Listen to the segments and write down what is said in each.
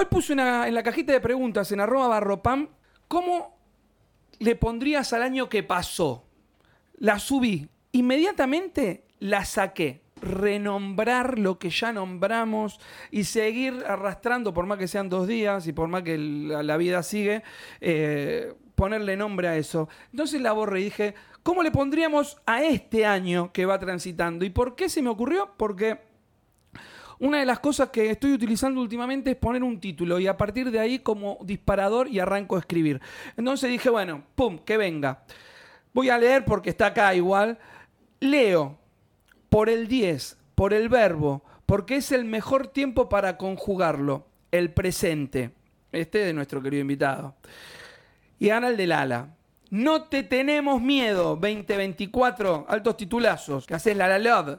Hoy puse una, en la cajita de preguntas en arroba barropam, ¿cómo le pondrías al año que pasó? La subí. Inmediatamente la saqué. Renombrar lo que ya nombramos y seguir arrastrando, por más que sean dos días y por más que la, vida sigue, eh, ponerle nombre a eso. Entonces la borré y dije, ¿cómo le pondríamos a este año que va transitando? ¿Y por qué se me ocurrió? Porque una de las cosas que estoy utilizando últimamente es poner un título y a partir de ahí como disparador y arranco a escribir. Entonces dije, bueno, pum, que venga. Voy a leer porque está acá igual. Leo por el 10, por el verbo, porque es el mejor tiempo para conjugarlo, el presente. Este de nuestro querido invitado. Y Ana el del ala. No te tenemos miedo, 2024, altos titulazos. ¿Qué haces, la love?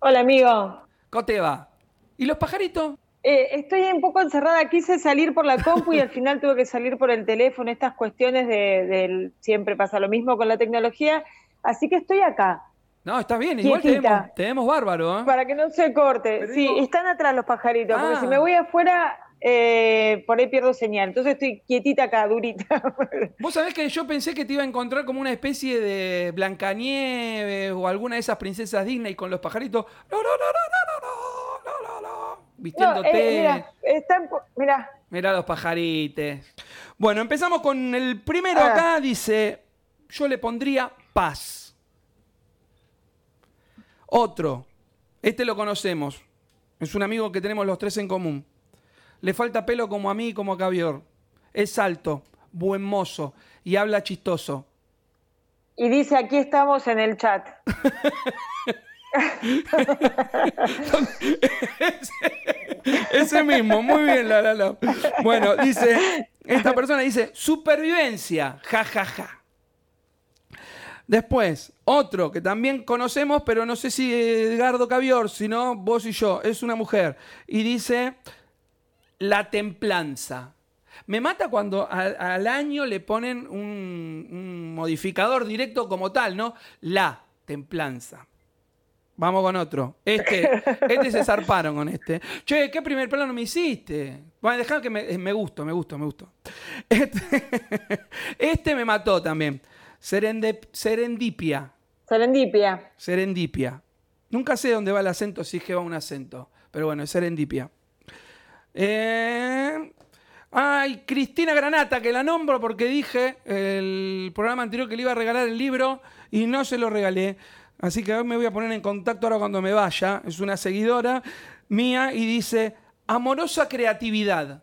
Hola, amigo. ¿Cómo te va? ¿Y los pajaritos? Eh, estoy un poco encerrada, quise salir por la compu y al final tuve que salir por el teléfono, estas cuestiones de, siempre pasa lo mismo con la tecnología, así que estoy acá. No, está bien, igual te vemos, te vemos bárbaro. ¿eh? Para que no se corte. sí, están atrás los pajaritos, porque si Ah. me voy afuera, eh, por ahí pierdo señal. Entonces estoy quietita acá, durita. Vos sabés que yo pensé que te iba a encontrar como una especie de Blancanieves o alguna de esas princesas Disney con los pajaritos. No, no, no, no, no, no, no, no, Vistiéndote. No, eh, mirá, mirá. los pajarites. Bueno, empezamos con el primero ah. acá, dice, yo le pondría paz. Otro, este lo conocemos, es un amigo que tenemos los tres en común. Le falta pelo como a mí y como a Cavior. Es alto, buen mozo y habla chistoso. y dice aquí estamos en el chat. Ese mismo, muy bien, la, la, la. Bueno, dice, esta persona dice, supervivencia, ja, ja, ja. Después, otro que también conocemos, pero no sé si Edgardo Cavior, sino vos y yo, es una mujer. Y dice, la templanza. Me mata cuando al, al año le ponen un, un modificador directo como tal, ¿no? La templanza. Vamos con otro. Este, este se zarparon con este. Che, ¿qué primer plano me hiciste? Bueno, dejá que me, me gustó, me gustó, me gustó. Este, este me mató también. Serendip- serendipia. Serendipia. Serendipia. Nunca sé dónde va el acento, si es que va un acento. Pero bueno, es serendipia. Eh, Ay, Cristina Granata, que la nombro porque dije el programa anterior que le iba a regalar el libro y no se lo regalé. Así que me voy a poner en contacto ahora cuando me vaya. Es una seguidora mía y dice, amorosa creatividad.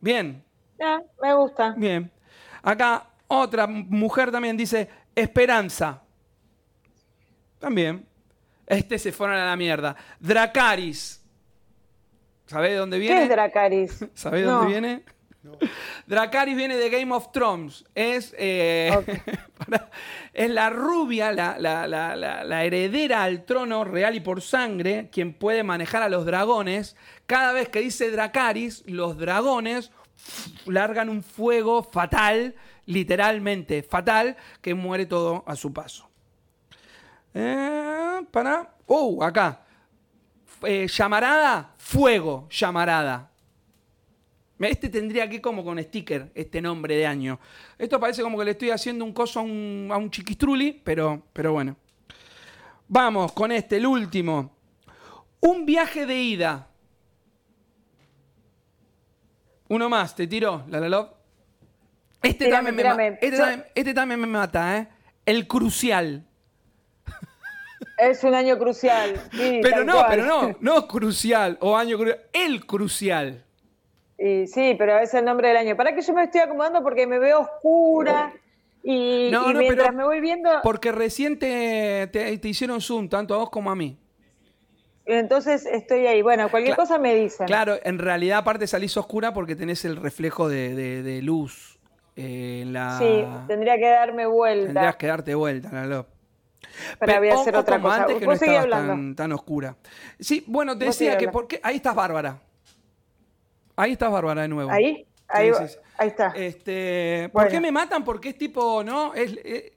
Bien, me gusta. bien. Acá otra mujer también dice, esperanza. También. Este se fueron a la mierda. Dracaris. ¿Sabés de dónde viene? ¿Qué es Dracaris? ¿Sabés No. dónde viene? Dracaris viene de Game of Thrones. Es, eh, para- es la rubia, la, la- la- la- la heredera al trono real y por sangre, quien puede manejar a los dragones. Cada vez que dice Dracaris, los dragones largan un fuego fatal, literalmente fatal, que muere todo a su paso. Eh, para. Uh, acá. Eh, llamarada, fuego, llamarada. Este tendría que como con sticker, este nombre de año. Esto parece como que le estoy haciendo un coso a un, a un chiquistruli, pero, pero bueno. Vamos con este, el último. Un viaje de ida. Uno más, te tiró, la. Este, Tírame, también me, este, también, este también me mata, ¿eh? El crucial. Es un año crucial. sí, Pero no, cual. pero no, no crucial o año crucial, el crucial. Y sí, pero es el nombre del año. Para que yo me estoy acomodando porque me veo oscura y, No, y no, mientras pero me voy viendo, Porque recién te, te- te hicieron zoom, tanto a vos como a mí. entonces estoy ahí. Bueno, cualquier cosa me dicen. Claro, en realidad aparte salís oscura porque tenés el reflejo de, de- de luz eh, en la... Sí, tendría que darme vuelta. Tendrías que darte vuelta, Lalo. Pero Pe- voy a o- hacer otra como cosa. antes que no estabas tan, tan oscura. Sí, bueno, te decía que porque... Ahí estás Bárbara. Ahí estás Bárbara de nuevo. Ahí, ahí, ahí está. Este, ¿Por Bueno. qué me matan? Porque es tipo, ¿no? Es, eh,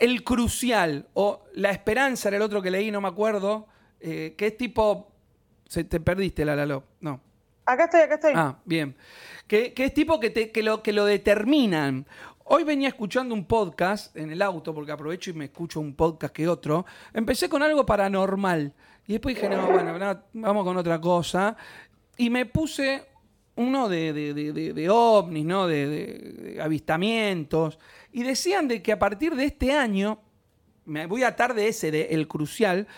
el crucial o la esperanza era el otro que leí, no me acuerdo, eh, que es tipo, se te perdiste la Lalo, no. Acá estoy, acá estoy. Ah, bien. Que, que es tipo que, te- que, lo, que lo determinan. Hoy venía escuchando un podcast en el auto, porque aprovecho y me escucho un podcast que otro. Empecé con algo paranormal. Y después dije, no, bueno, no, vamos con otra cosa. Y me puse uno de, de- de- ovnis, ¿no? De avistamientos. Y decían de que a partir de este año, me voy a atar de ese, de El Crucial,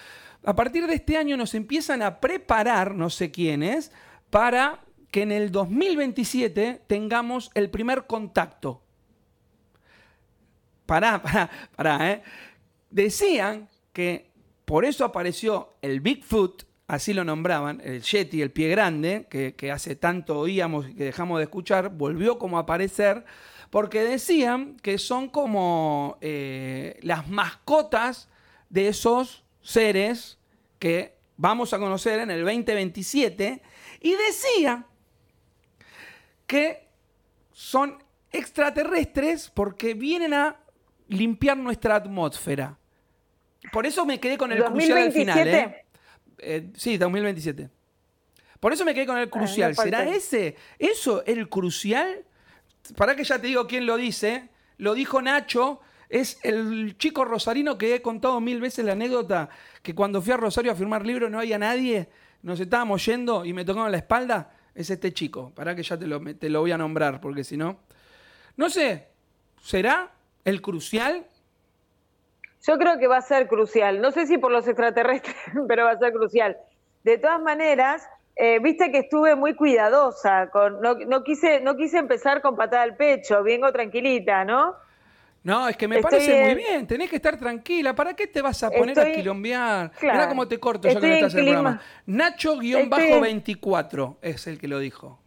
a partir de este año nos empiezan a preparar, no sé quiénes, para que en el 2027 tengamos el primer contacto. Pará, pará, pará, ¿eh? Decían que por eso apareció el Bigfoot, así lo nombraban, el Yeti, el pie grande, que, hace tanto oíamos y que dejamos de escuchar, volvió como a aparecer, porque decían que son como eh, las mascotas de esos seres que vamos a conocer en el 2027, y decía que son extraterrestres porque vienen a limpiar nuestra atmósfera. Por eso me quedé con el crucial al final. ¿eh? Eh, sí, 2027. Por eso me quedé con el crucial. ¿Será ese? ¿Eso el crucial? Para que ya te digo quién lo dice. Lo dijo Nacho. Es el chico rosarino que he contado mil veces la anécdota que cuando fui a Rosario a firmar libros no había nadie. Nos estábamos yendo y me tocaban la espalda. Es este chico. Para que ya te lo, te lo voy a nombrar porque si no. No sé. ¿Será el crucial? Yo creo que va a ser crucial. No sé si por los extraterrestres, pero va a ser crucial. De todas maneras, eh, viste que estuve muy cuidadosa. Con, no, no quise, no quise empezar con patada al pecho. Vengo tranquilita, ¿no? No, es que me Estoy parece muy en- bien, tenés que estar tranquila. ¿Para qué te vas a poner a Estoy- quilombear? Claro. Mirá cómo te corto ya que Estoy no estás en el programa. Estoy- Nacho-24 es el que lo dijo.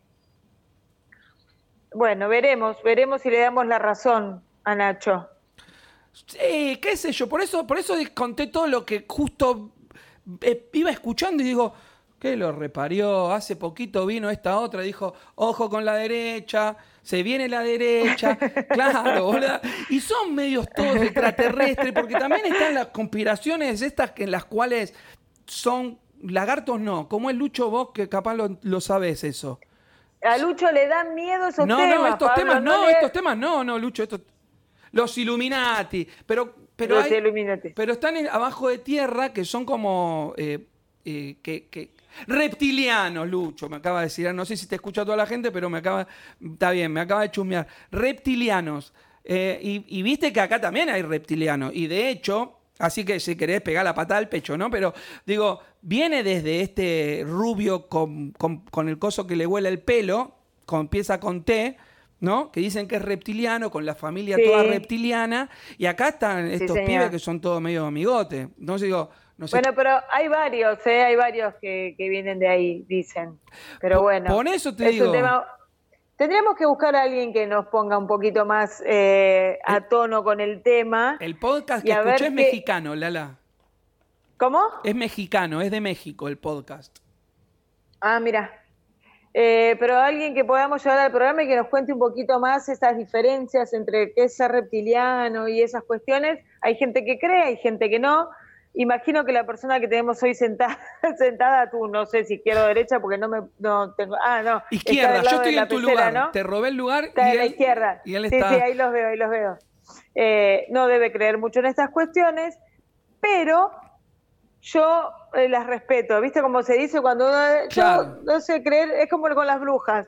Bueno, veremos, veremos si le damos la razón a Nacho. Sí, qué sé yo, por eso, por eso conté todo lo que justo eh, iba escuchando y digo, ¿qué lo reparió? Hace poquito vino esta otra, dijo, ojo con la derecha, se viene la derecha, claro, boludo. Y son medios todos extraterrestres, porque también están las conspiraciones estas que en las cuales son lagartos, no, como el Lucho vos, que capaz lo, lo sabes eso. A Lucho le dan miedo esos No, temas. no, estos Pablo, temas no, le- estos temas no, no, Lucho, estos... Los Illuminati, pero, pero, Los hay- Illuminati. pero están en- abajo de tierra que son como eh, eh, que, que- reptilianos, Lucho, me acaba de decir, no sé si te escucha toda la gente, pero me acaba, está bien, me acaba de chusmear, reptilianos. Eh, y, y viste que acá también hay reptilianos, y de hecho, así que si querés pegar la patada al pecho, ¿no? Pero digo, viene desde este rubio con, con- con el coso que le huele el pelo, con, empieza con T, ¿no? Que dicen que es reptiliano, con la familia Sí. toda reptiliana, y acá están estos pibes que son todos medio amigotes. Entonces digo, no sé. Bueno, pero hay varios, ¿eh? Hay varios que, que vienen de ahí, dicen. Pero bueno. por eso te es digo. un tema- Tendríamos que buscar a alguien que nos ponga un poquito más eh, a tono con el tema. el podcast que escuché es mexicano, Lala. ¿Cómo? Es mexicano, es de México el podcast. Ah, mira. Eh, pero alguien que podamos llevar al programa y que nos cuente un poquito más esas diferencias entre qué es ser reptiliano y esas cuestiones. Hay gente que cree, hay gente que no. Imagino que la persona que tenemos hoy sentada, sentada tú, no sé si izquierda o derecha, porque no me no tengo. Ah, no. Izquierda, yo estoy en tu pecera, lugar. ¿no? Te robé el lugar Está y en la él, izquierda. y él sí, está. sí, ahí los veo, ahí los veo. Eh, no debe creer mucho en estas cuestiones, pero yo eh, las respeto. ¿Viste cómo se dice cuando uno, Claro. yo no sé creer, es como con las brujas.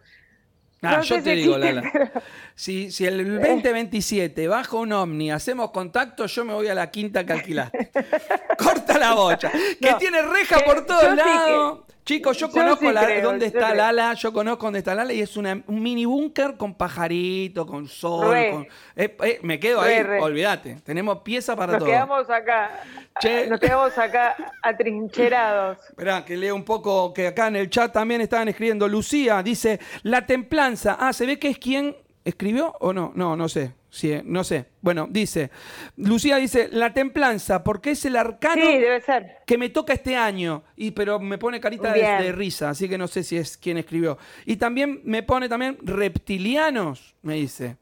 Ah, no yo te si digo, Lala. pero- Si, si el 2027 bajo un ovni, hacemos contacto, yo me voy a la quinta que alquilaste. Corta la bocha. Que No, tiene reja por todos lados. Chicos, yo yo conozco sí la- creo, dónde está creo. Lala, yo conozco dónde está Lala y es una- un mini búnker con pajarito, con sol. Con- eh, eh, me quedo Re, ahí, re. olvídate. Tenemos pieza para Nos todo. quedamos acá, Che. nos quedamos acá atrincherados. Esperá, que leo un poco, que acá en el chat también estaban escribiendo. Lucía dice, la templanza. Ah, ¿se ve que es quien escribió o no? No, no sé. Sí, eh, no sé. Bueno, dice, Lucía dice, la templanza, porque es el arcano Sí, debe ser. que me toca este año. Y, pero me pone carita de, risa, así que no sé si es quien escribió. Y también me pone también reptilianos, me dice.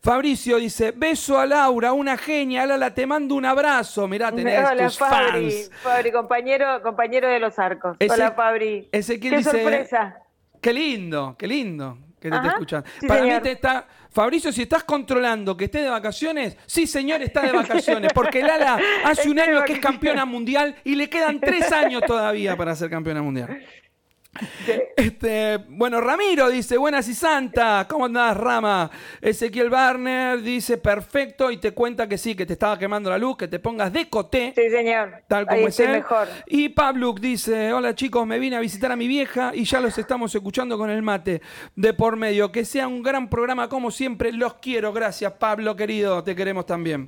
Fabricio dice, beso a Laura, una genia, Lala, te mando un abrazo. Mirá, tenés Hola, tus Fabri, fans. Fabri, compañero, compañero de los arcos. Ese- Hola, Fabri. Ezequiel Qué dice- sorpresa. Qué lindo, qué lindo que te, esté Ajá, escuchando. sí, Para mí señor. te está. Fabricio, si estás controlando que esté de vacaciones, sí, señor, está de vacaciones. Porque Lala hace un año que es campeona mundial y le quedan tres años todavía para ser campeona mundial. Este, bueno, Ramiro dice, buenas y santa, ¿cómo andás, Rama? Ezequiel Barner dice, perfecto, y te cuenta que sí, que te estaba quemando la luz, que te pongas de coté. Sí, señor. Tal como Ahí es él. mejor. Y Pablo dice, hola chicos, me vine a visitar a mi vieja y ya los estamos escuchando con el mate de por medio. Que sea un gran programa como siempre, los quiero. Gracias Pablo, querido, te queremos también.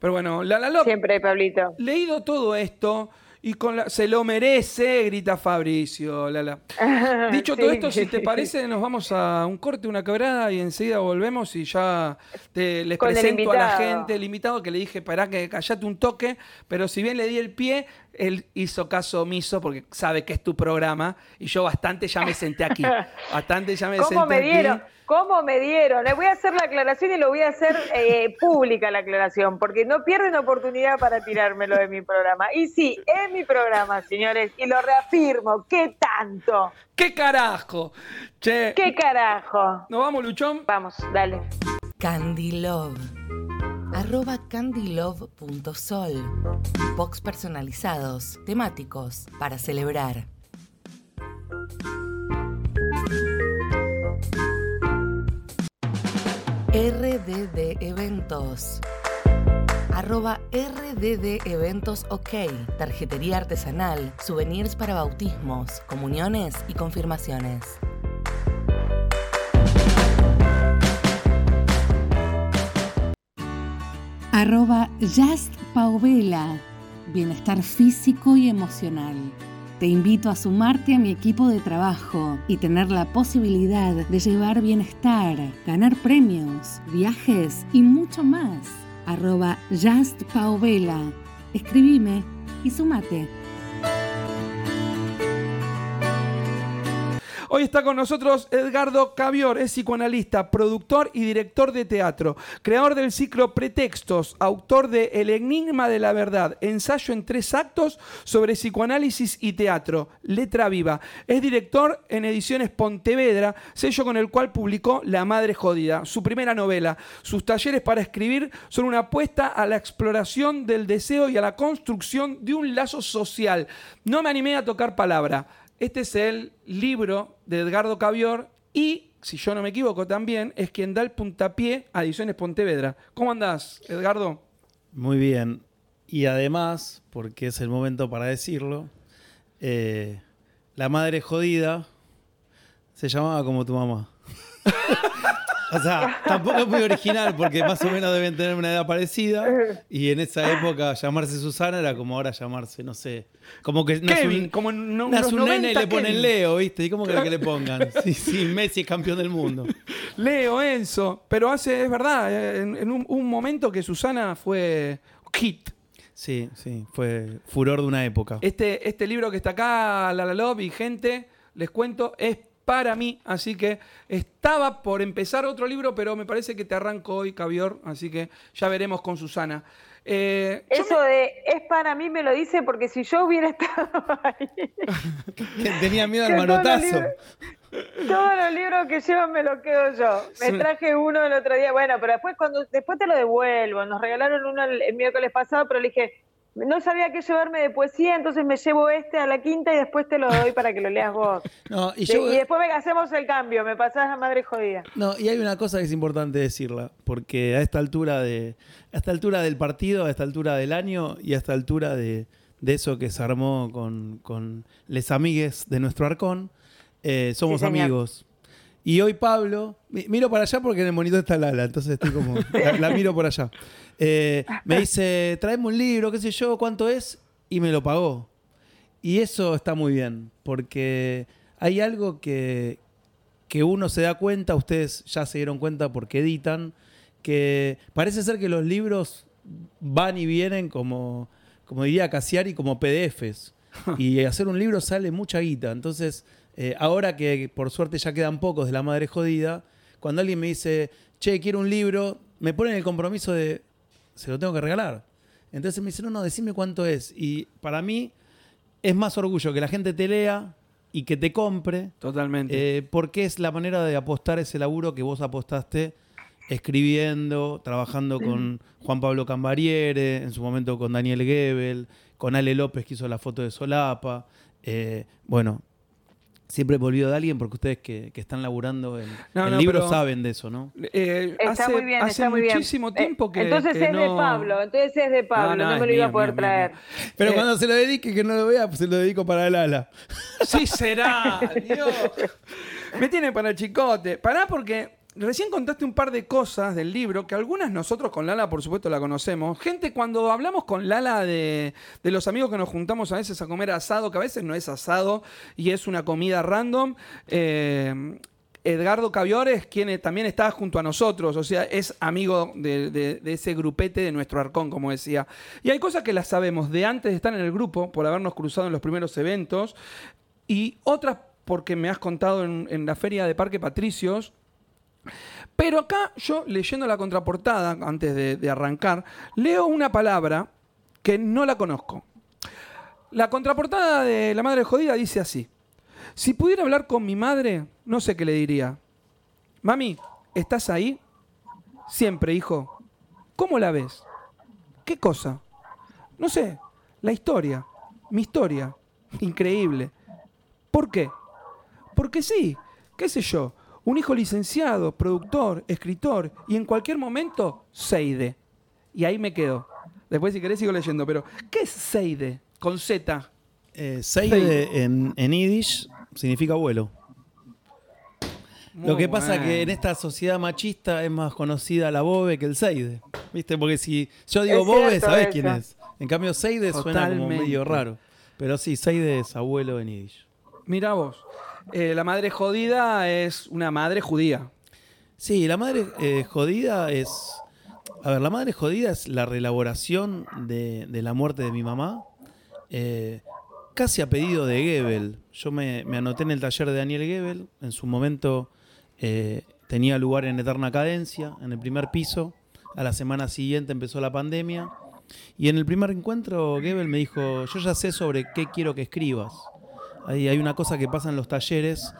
Pero bueno, la la Lop, Siempre, Pablito. leído todo esto y con la- se lo merece, grita Fabricio. Lala. Dicho todo esto, si te parece, nos vamos a un corte, una quebrada y enseguida volvemos y ya te, les Con presento a la gente, el invitado, que le dije, pará, que callate un toque, pero si bien le di el pie, él hizo caso omiso porque sabe que es tu programa y yo bastante ya me senté aquí. Bastante ya me ¿Cómo senté me aquí. ¿Cómo me dieron? Le voy a hacer la aclaración y lo voy a hacer eh, pública la aclaración, porque no pierden oportunidad para tirármelo de mi programa. Y sí, es mi programa, señores, y lo reafirmo. ¿Qué tanto? ¿Qué carajo? Che, ¿Qué carajo? ¿nos vamos, Luchón? Vamos, dale. Candy Love. Arroba candylove.sol. Box personalizados, temáticos, para celebrar. RDD Eventos. Arroba RDD Eventos OK. Tarjetería artesanal, souvenirs para bautismos, comuniones y confirmaciones. Arroba Just. Bienestar físico y emocional. Te invito a sumarte a mi equipo de trabajo y tener la posibilidad de llevar bienestar, ganar premios, viajes y mucho más. Arroba Just Paovela. Escribime y sumate. Hoy está con nosotros Edgardo Cavior, es psicoanalista, productor y director de teatro, creador del ciclo Pretextos, autor de El Enigma de la Verdad, ensayo en tres actos sobre psicoanálisis y teatro, Letra Viva. Es director en Ediciones Pontevedra, sello con el cual publicó La Madre Jodida, su primera novela. Sus talleres para escribir son una apuesta a la exploración del deseo y a la construcción de un lazo social. No me animé a tocar palabra. Este es el libro de Edgardo Cavior y, si yo no me equivoco también, es quien da el puntapié a Ediciones Pontevedra. ¿Cómo andás, Edgardo? Muy bien. Y además, porque es el momento para decirlo, eh, la madre jodida se llamaba como tu mamá. o sea, tampoco es muy original porque más o menos deben tener una edad parecida. Y en esa época llamarse Susana era como ahora llamarse, no sé. Como que nace Kevin, un, como no- nace un nene y 90 le ponen Kevin. Leo, ¿viste? ¿Y cómo querés que le pongan? Sí, sí, Messi es campeón del mundo. Leo, Enzo. Pero hace, es verdad, en, en un, un momento que Susana fue hit. Sí, sí, fue furor de una época. Este, este libro que está acá, La La Love y gente, les cuento, es para mí. Así que estaba por empezar otro libro, pero me parece que te arranco hoy, Cavior. Así que ya veremos con Susana. Eh, Eso de es para mí me lo dice porque si yo hubiera estado ahí, Tenía miedo al Que todos los manotazo. libros- todos los libros que llevan me los quedo yo. Me traje uno el otro día, bueno, pero después cuando después te lo devuelvo. Nos regalaron uno el, el miércoles pasado, pero le dije, no sabía qué llevarme de poesía, entonces me llevo este a la quinta y después te lo doy para que lo leas vos. No, y yo, y después venga, hacemos el cambio, me pasás la madre jodida. No, y hay una cosa que es importante decirla, porque a esta altura de a esta altura del partido, a esta altura del año y a esta altura de, de eso que se armó con, con les amigues de nuestro arcón, eh, somos Sí, amigos. Y hoy Pablo, mi- miro para allá porque en el monitor está Lala, entonces estoy como, la, la miro por allá. Eh, me dice, traeme un libro, qué sé yo, cuánto es, y me lo pagó. Y eso está muy bien, porque hay algo que, que uno se da cuenta, ustedes ya se dieron cuenta porque editan, que parece ser que los libros van y vienen como, como diría Casiari, como PDFs. Y hacer un libro sale mucha guita. Entonces, eh, ahora que por suerte ya quedan pocos de la madre jodida, cuando alguien me dice, che, quiero un libro, me ponen el compromiso de, se lo tengo que regalar. Entonces me dice, no, no, decime cuánto es. Y para mí es más orgullo que la gente te lea y que te compre. Totalmente. Eh, porque es la manera de apostar ese laburo que vos apostaste escribiendo, trabajando con Juan Pablo Cambariere, en su momento con Daniel Gebel, con Ale López que hizo la foto de Solapa. Eh, bueno, siempre me olvido de alguien porque ustedes que, que están laburando en No, el no, libro pero- saben de eso, ¿no? Eh, Está hace muy bien, hace está muy bien. muchísimo Eh, tiempo que. entonces que es de no- Pablo, entonces es de Pablo, no, no, me lo iba a poder mío, mío, traer. Pero Eh, cuando se lo dedique, que no lo vea, pues se lo dedico para el ala. Sí será, Dios. Me tiene para el chicote. Pará porque recién contaste un par de cosas del libro que algunas nosotros con Lala, por supuesto, la conocemos. Gente, cuando hablamos con Lala de, de los amigos que nos juntamos a veces a comer asado, que a veces no es asado y es una comida random, eh, Edgardo Caviores, quien también está junto a nosotros, o sea, es amigo de, de- de ese grupete de nuestro arcón, como decía. Y hay cosas que las sabemos de antes de estar en el grupo, por habernos cruzado en los primeros eventos, y otras porque me has contado en, en la feria de Parque Patricios. Pero acá yo, leyendo la contraportada, antes de, arrancar, leo una palabra que no la conozco. La contraportada de La Madre Jodida dice así. Si pudiera hablar con mi madre, no sé qué le diría. Mami, ¿estás ahí? Siempre, hijo. ¿Cómo la ves? ¿Qué cosa? No sé, la historia, mi historia. Increíble. ¿Por qué? Porque sí, qué sé yo, un hijo licenciado, productor, escritor y en cualquier momento, Seide. Y ahí me quedo. Después si querés sigo leyendo, pero ¿qué es Seide? Con Z. Eh, Seide en, en Yiddish significa abuelo. Lo que pasa bueno. que en esta sociedad machista es más conocida la Bobe que el Seide. ¿Viste? Porque si yo digo Es Bobe, ¿sabés eso. quién es? En cambio, Seide suena como medio raro. Pero sí, Seide es abuelo en Yiddish. Mira vos. Eh, la madre jodida es una madre judía. Sí, la madre eh, jodida es. A ver, la madre jodida es la reelaboración de, de la muerte de mi mamá. eh, casi a pedido de Gebel. Yo me, me anoté en el taller de Daniel Gebel. En su momento tenía lugar en Eterna Cadencia, en el primer piso. A la semana siguiente empezó la pandemia. Y en el primer encuentro, Gebel me dijo: Yo ya sé sobre qué quiero que escribas. Ahí hay una cosa que pasa en los talleres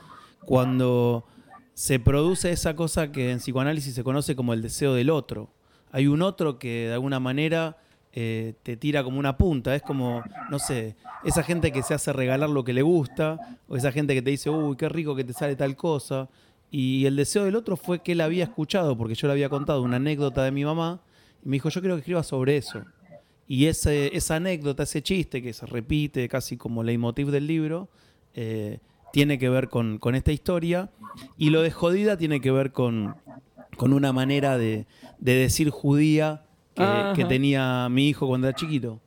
cuando se produce esa cosa que en psicoanálisis se conoce como el deseo del otro. Hay un otro que de alguna manera eh, te tira como una punta. Es como, no sé, esa gente que se hace regalar lo que le gusta, o esa gente que te dice, uy, qué rico que te sale tal cosa. Y el deseo del otro fue que él había escuchado, porque yo le había contado una anécdota de mi mamá, y me dijo, yo quiero que escriba sobre eso. Y ese, esa anécdota, ese chiste que se repite casi como leitmotiv del libro, eh, tiene que ver con, con esta historia. Y lo de jodida tiene que ver con, con una manera de, de decir judía que, tenía mi hijo cuando era chiquito.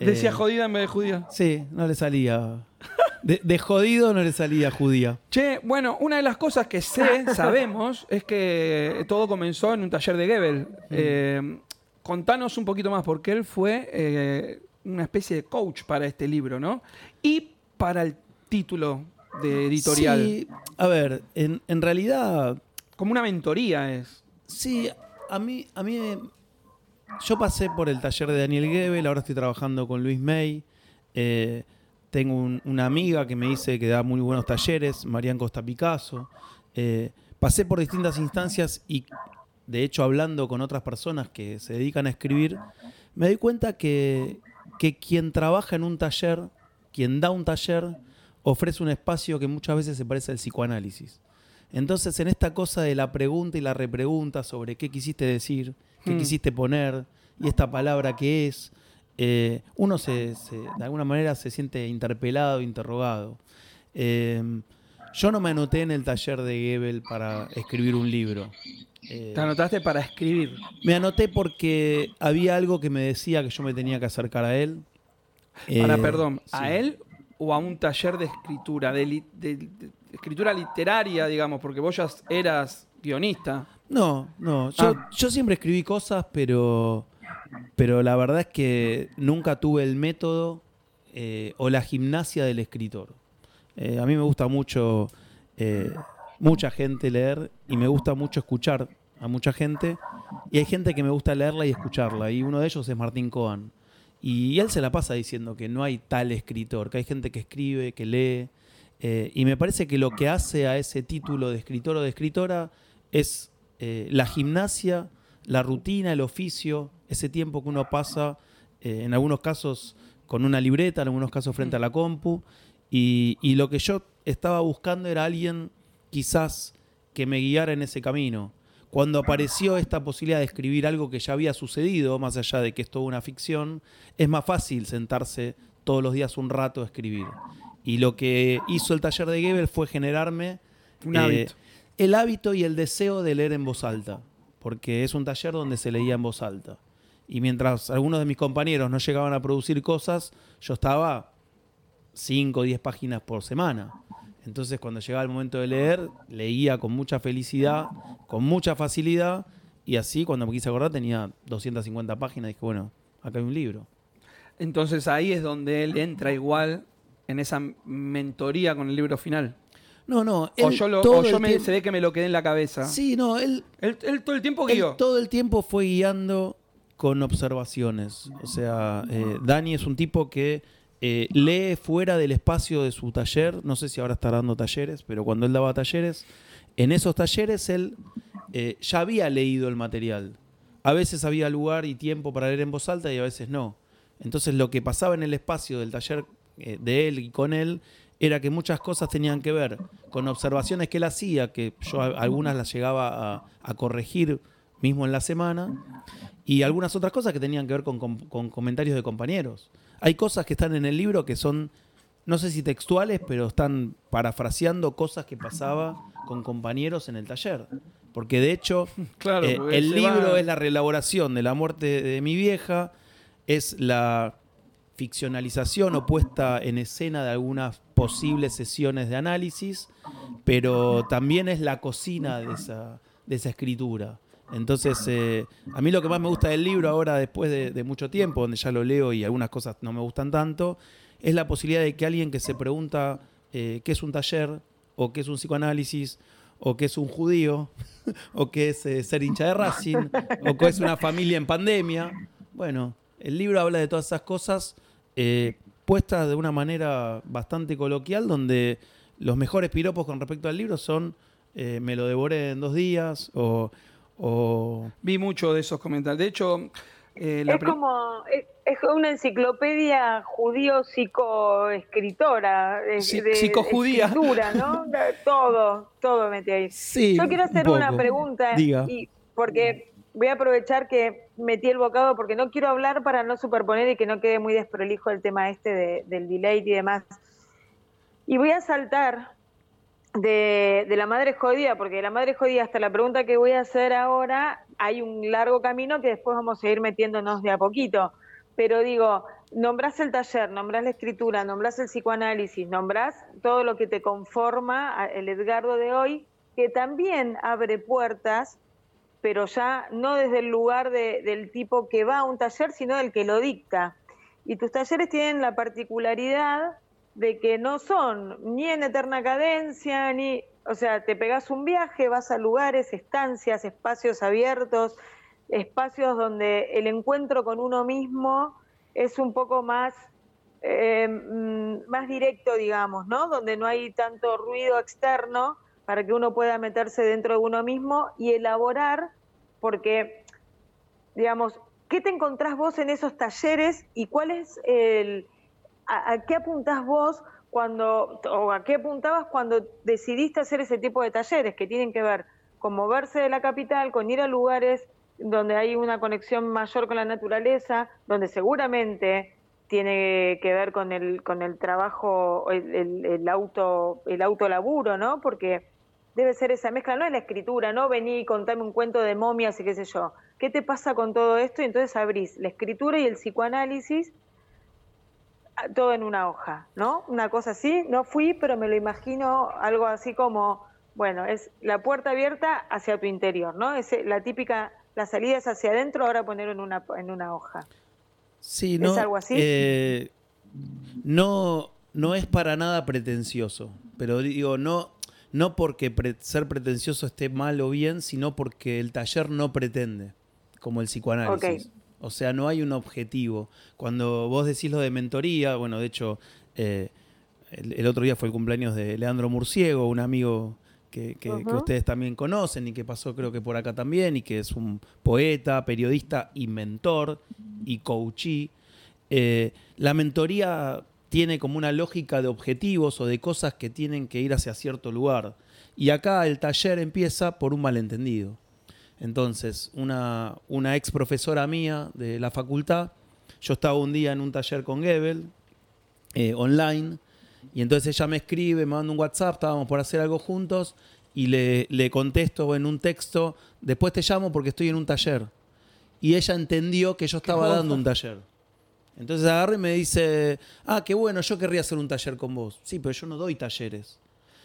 Decía Eh, jodida en vez de judía. Sí, no le salía. De, de jodido no le salía judía. Che, bueno, una de las cosas que sé, sabemos, es que todo comenzó en un taller de Goebbels. Eh, contanos un poquito más, porque él fue eh, una especie de coach para este libro, ¿no? Y para el título de editorial. Sí, a ver, en, en realidad Como una mentoría es. Sí, a mí, a mí yo pasé por el taller de Daniel Gebel, ahora estoy trabajando con Luis May. eh, tengo un- una amiga que me dice que da muy buenos talleres, Marian Costa Picasso. eh, pasé por distintas instancias y, de hecho, hablando con otras personas que se dedican a escribir, me doy cuenta que, que quien trabaja en un taller, quien da un taller, ofrece un espacio que muchas veces se parece al psicoanálisis. Entonces, en esta cosa de la pregunta y la repregunta sobre qué quisiste decir, qué Hmm. quisiste poner, y esta palabra que es, eh, uno se, se- de alguna manera se siente interpelado, interrogado. Eh, yo no me anoté en el taller de Gebel para escribir un libro. Eh, Te anotaste para escribir. me anoté porque había algo que me decía que yo me tenía que acercar a él. Para, Eh, perdón, sí. ¿a él o a un taller de escritura? De, li- de- de escritura literaria, digamos, porque vos ya eras guionista. No, no. Yo, Ah. yo siempre escribí cosas, pero, pero la verdad es que nunca tuve el método eh, o la gimnasia del escritor. A mí me gusta mucho eh, mucha gente leer y me gusta mucho escuchar a mucha gente. Y hay gente que me gusta leerla y escucharla. Y uno de ellos es Martín Cohen. Y él se la pasa diciendo que no hay tal escritor, que hay gente que escribe, que lee. Eh, y me parece que lo que hace a ese título de escritor o de escritora es eh, la gimnasia, la rutina, el oficio, ese tiempo que uno pasa, eh, en algunos casos con una libreta, en algunos casos frente a la compu. Y lo que yo estaba buscando era alguien quizás que me guiara en ese camino. Cuando apareció esta posibilidad de escribir algo que ya había sucedido, más allá de que es toda una ficción, es más fácil sentarse todos los días un rato a escribir. Y lo que hizo el taller de Gebel fue generarme Un eh, hábito. el hábito y el deseo de leer en voz alta, porque es un taller donde se leía en voz alta. Y mientras algunos de mis compañeros no llegaban a producir cosas, yo estaba 5 o 10 páginas por semana. Entonces cuando llegaba el momento de leer, leía con mucha felicidad, con mucha facilidad, y así cuando me quise acordar tenía 250 páginas, dije, bueno, acá hay un libro. Entonces ahí es donde él entra igual en esa mentoría con el libro final. No, no, o yo, lo- o yo me, se ve que me lo quedé en la cabeza. Sí, no, él, Él, él todo el tiempo Él guió. todo el tiempo fue guiando con observaciones. O sea, eh, Dani es un tipo que eh, lee fuera del espacio de su taller. No sé si ahora está dando talleres, pero cuando él daba talleres, en esos talleres él eh, ya había leído el material. A veces había lugar y tiempo para leer en voz alta y a veces no. Entonces lo que pasaba en el espacio del taller eh, de él y con él era que muchas cosas tenían que ver con observaciones que él hacía, que yo algunas las llegaba a, corregir mismo en la semana, y algunas otras cosas que tenían que ver con comentarios de compañeros. Hay cosas que están en el libro que son, no sé si textuales, pero están parafraseando cosas que pasaba con compañeros en el taller. Porque de hecho, Claro, eh, el libro va- es la reelaboración de la muerte de mi vieja, es la ficcionalización o puesta en escena de algunas posibles sesiones de análisis, pero también es la cocina de esa, de esa escritura. Entonces, eh, a mí lo que más me gusta del libro ahora, después de, mucho tiempo, donde ya lo leo y algunas cosas no me gustan tanto, es la posibilidad de que alguien que se pregunta eh, qué es un taller, o qué es un psicoanálisis, o qué es un judío, o qué es eh, ser hincha de Racing, o qué es una familia en pandemia. Bueno, el libro habla de todas esas cosas puestas de una manera bastante coloquial, donde los mejores piropos con respecto al libro son me lo devoré en dos días, o, o Vi mucho de esos comentarios. De hecho, eh, la Es como, es, es una enciclopedia judío psicoescritora. de- Sí- de- psicojudía. escritura, ¿no? Todo, todo metí ahí. Sí, Yo quiero un hacer una pregunta Diga. y porque voy a aprovechar que metí el bocado porque no quiero hablar para no superponer y que no quede muy desprolijo el tema este de- del delay y demás. Y voy a saltar de, la madre jodida, porque de la madre jodida hasta la pregunta que voy a hacer ahora hay un largo camino que después vamos a ir metiéndonos de a poquito. Pero digo, nombrás el taller, nombrás la escritura, nombrás el psicoanálisis, nombrás todo lo que te conforma el Edgardo de hoy, que también abre puertas, pero ya no desde el lugar de- del tipo que va a un taller, sino del que lo dicta. Y tus talleres tienen la particularidad de que no son ni en eterna cadencia, ni, o sea, te pegas un viaje, vas a lugares, estancias, espacios abiertos, espacios donde el encuentro con uno mismo es un poco más, eh, mm, más directo, digamos, ¿no? Donde no hay tanto ruido externo para que uno pueda meterse dentro de uno mismo y elaborar, porque, digamos, ¿qué te encontrás vos en esos talleres y cuál es el, a, qué apuntás vos cuando, o a qué apuntabas cuando decidiste hacer ese tipo de talleres que tienen que ver con moverse de la capital, con ir a lugares donde hay una conexión mayor con la naturaleza, donde seguramente tiene que ver con el, con el trabajo, el, el, auto, el autolaburo, ¿no? Porque debe ser esa mezcla, no es la escritura, no vení y contame un cuento de momias y qué sé yo. ¿Qué te pasa con todo esto? Y entonces abrís la escritura y el psicoanálisis todo en una hoja, ¿no? Una cosa así, no fui, pero me lo imagino algo así como, bueno, es la puerta abierta hacia tu interior, ¿no? Es la típica, la salida es hacia adentro, ahora ponerlo en una, en una hoja. Sí, ¿Es no, algo así? eh, no, no es para nada pretencioso, pero digo, no, no porque pre- ser pretencioso esté mal o bien, sino porque el taller no pretende, como el psicoanálisis. O sea, no hay un objetivo. Cuando vos decís lo de mentoría, bueno, de hecho, eh, el, el otro día fue el cumpleaños de Leandro Murciego, un amigo que, que- que Ujú. ustedes también conocen y que pasó creo que por acá también y que es un poeta, periodista y mentor y coachee. Eh, la mentoría tiene como una lógica de objetivos o de cosas que tienen que ir hacia cierto lugar. Y acá el taller empieza por un malentendido. Entonces, una, una ex profesora mía de la facultad, yo estaba un día en un taller con Gebel, eh, online, y entonces ella me escribe, me manda un WhatsApp, estábamos por hacer algo juntos, y le, le contesto en un texto, después te llamo porque estoy en un taller. Y ella entendió que yo estaba dando un taller. Entonces agarra y me dice, ah, qué bueno, yo querría hacer un taller con vos. Sí, pero yo no doy talleres.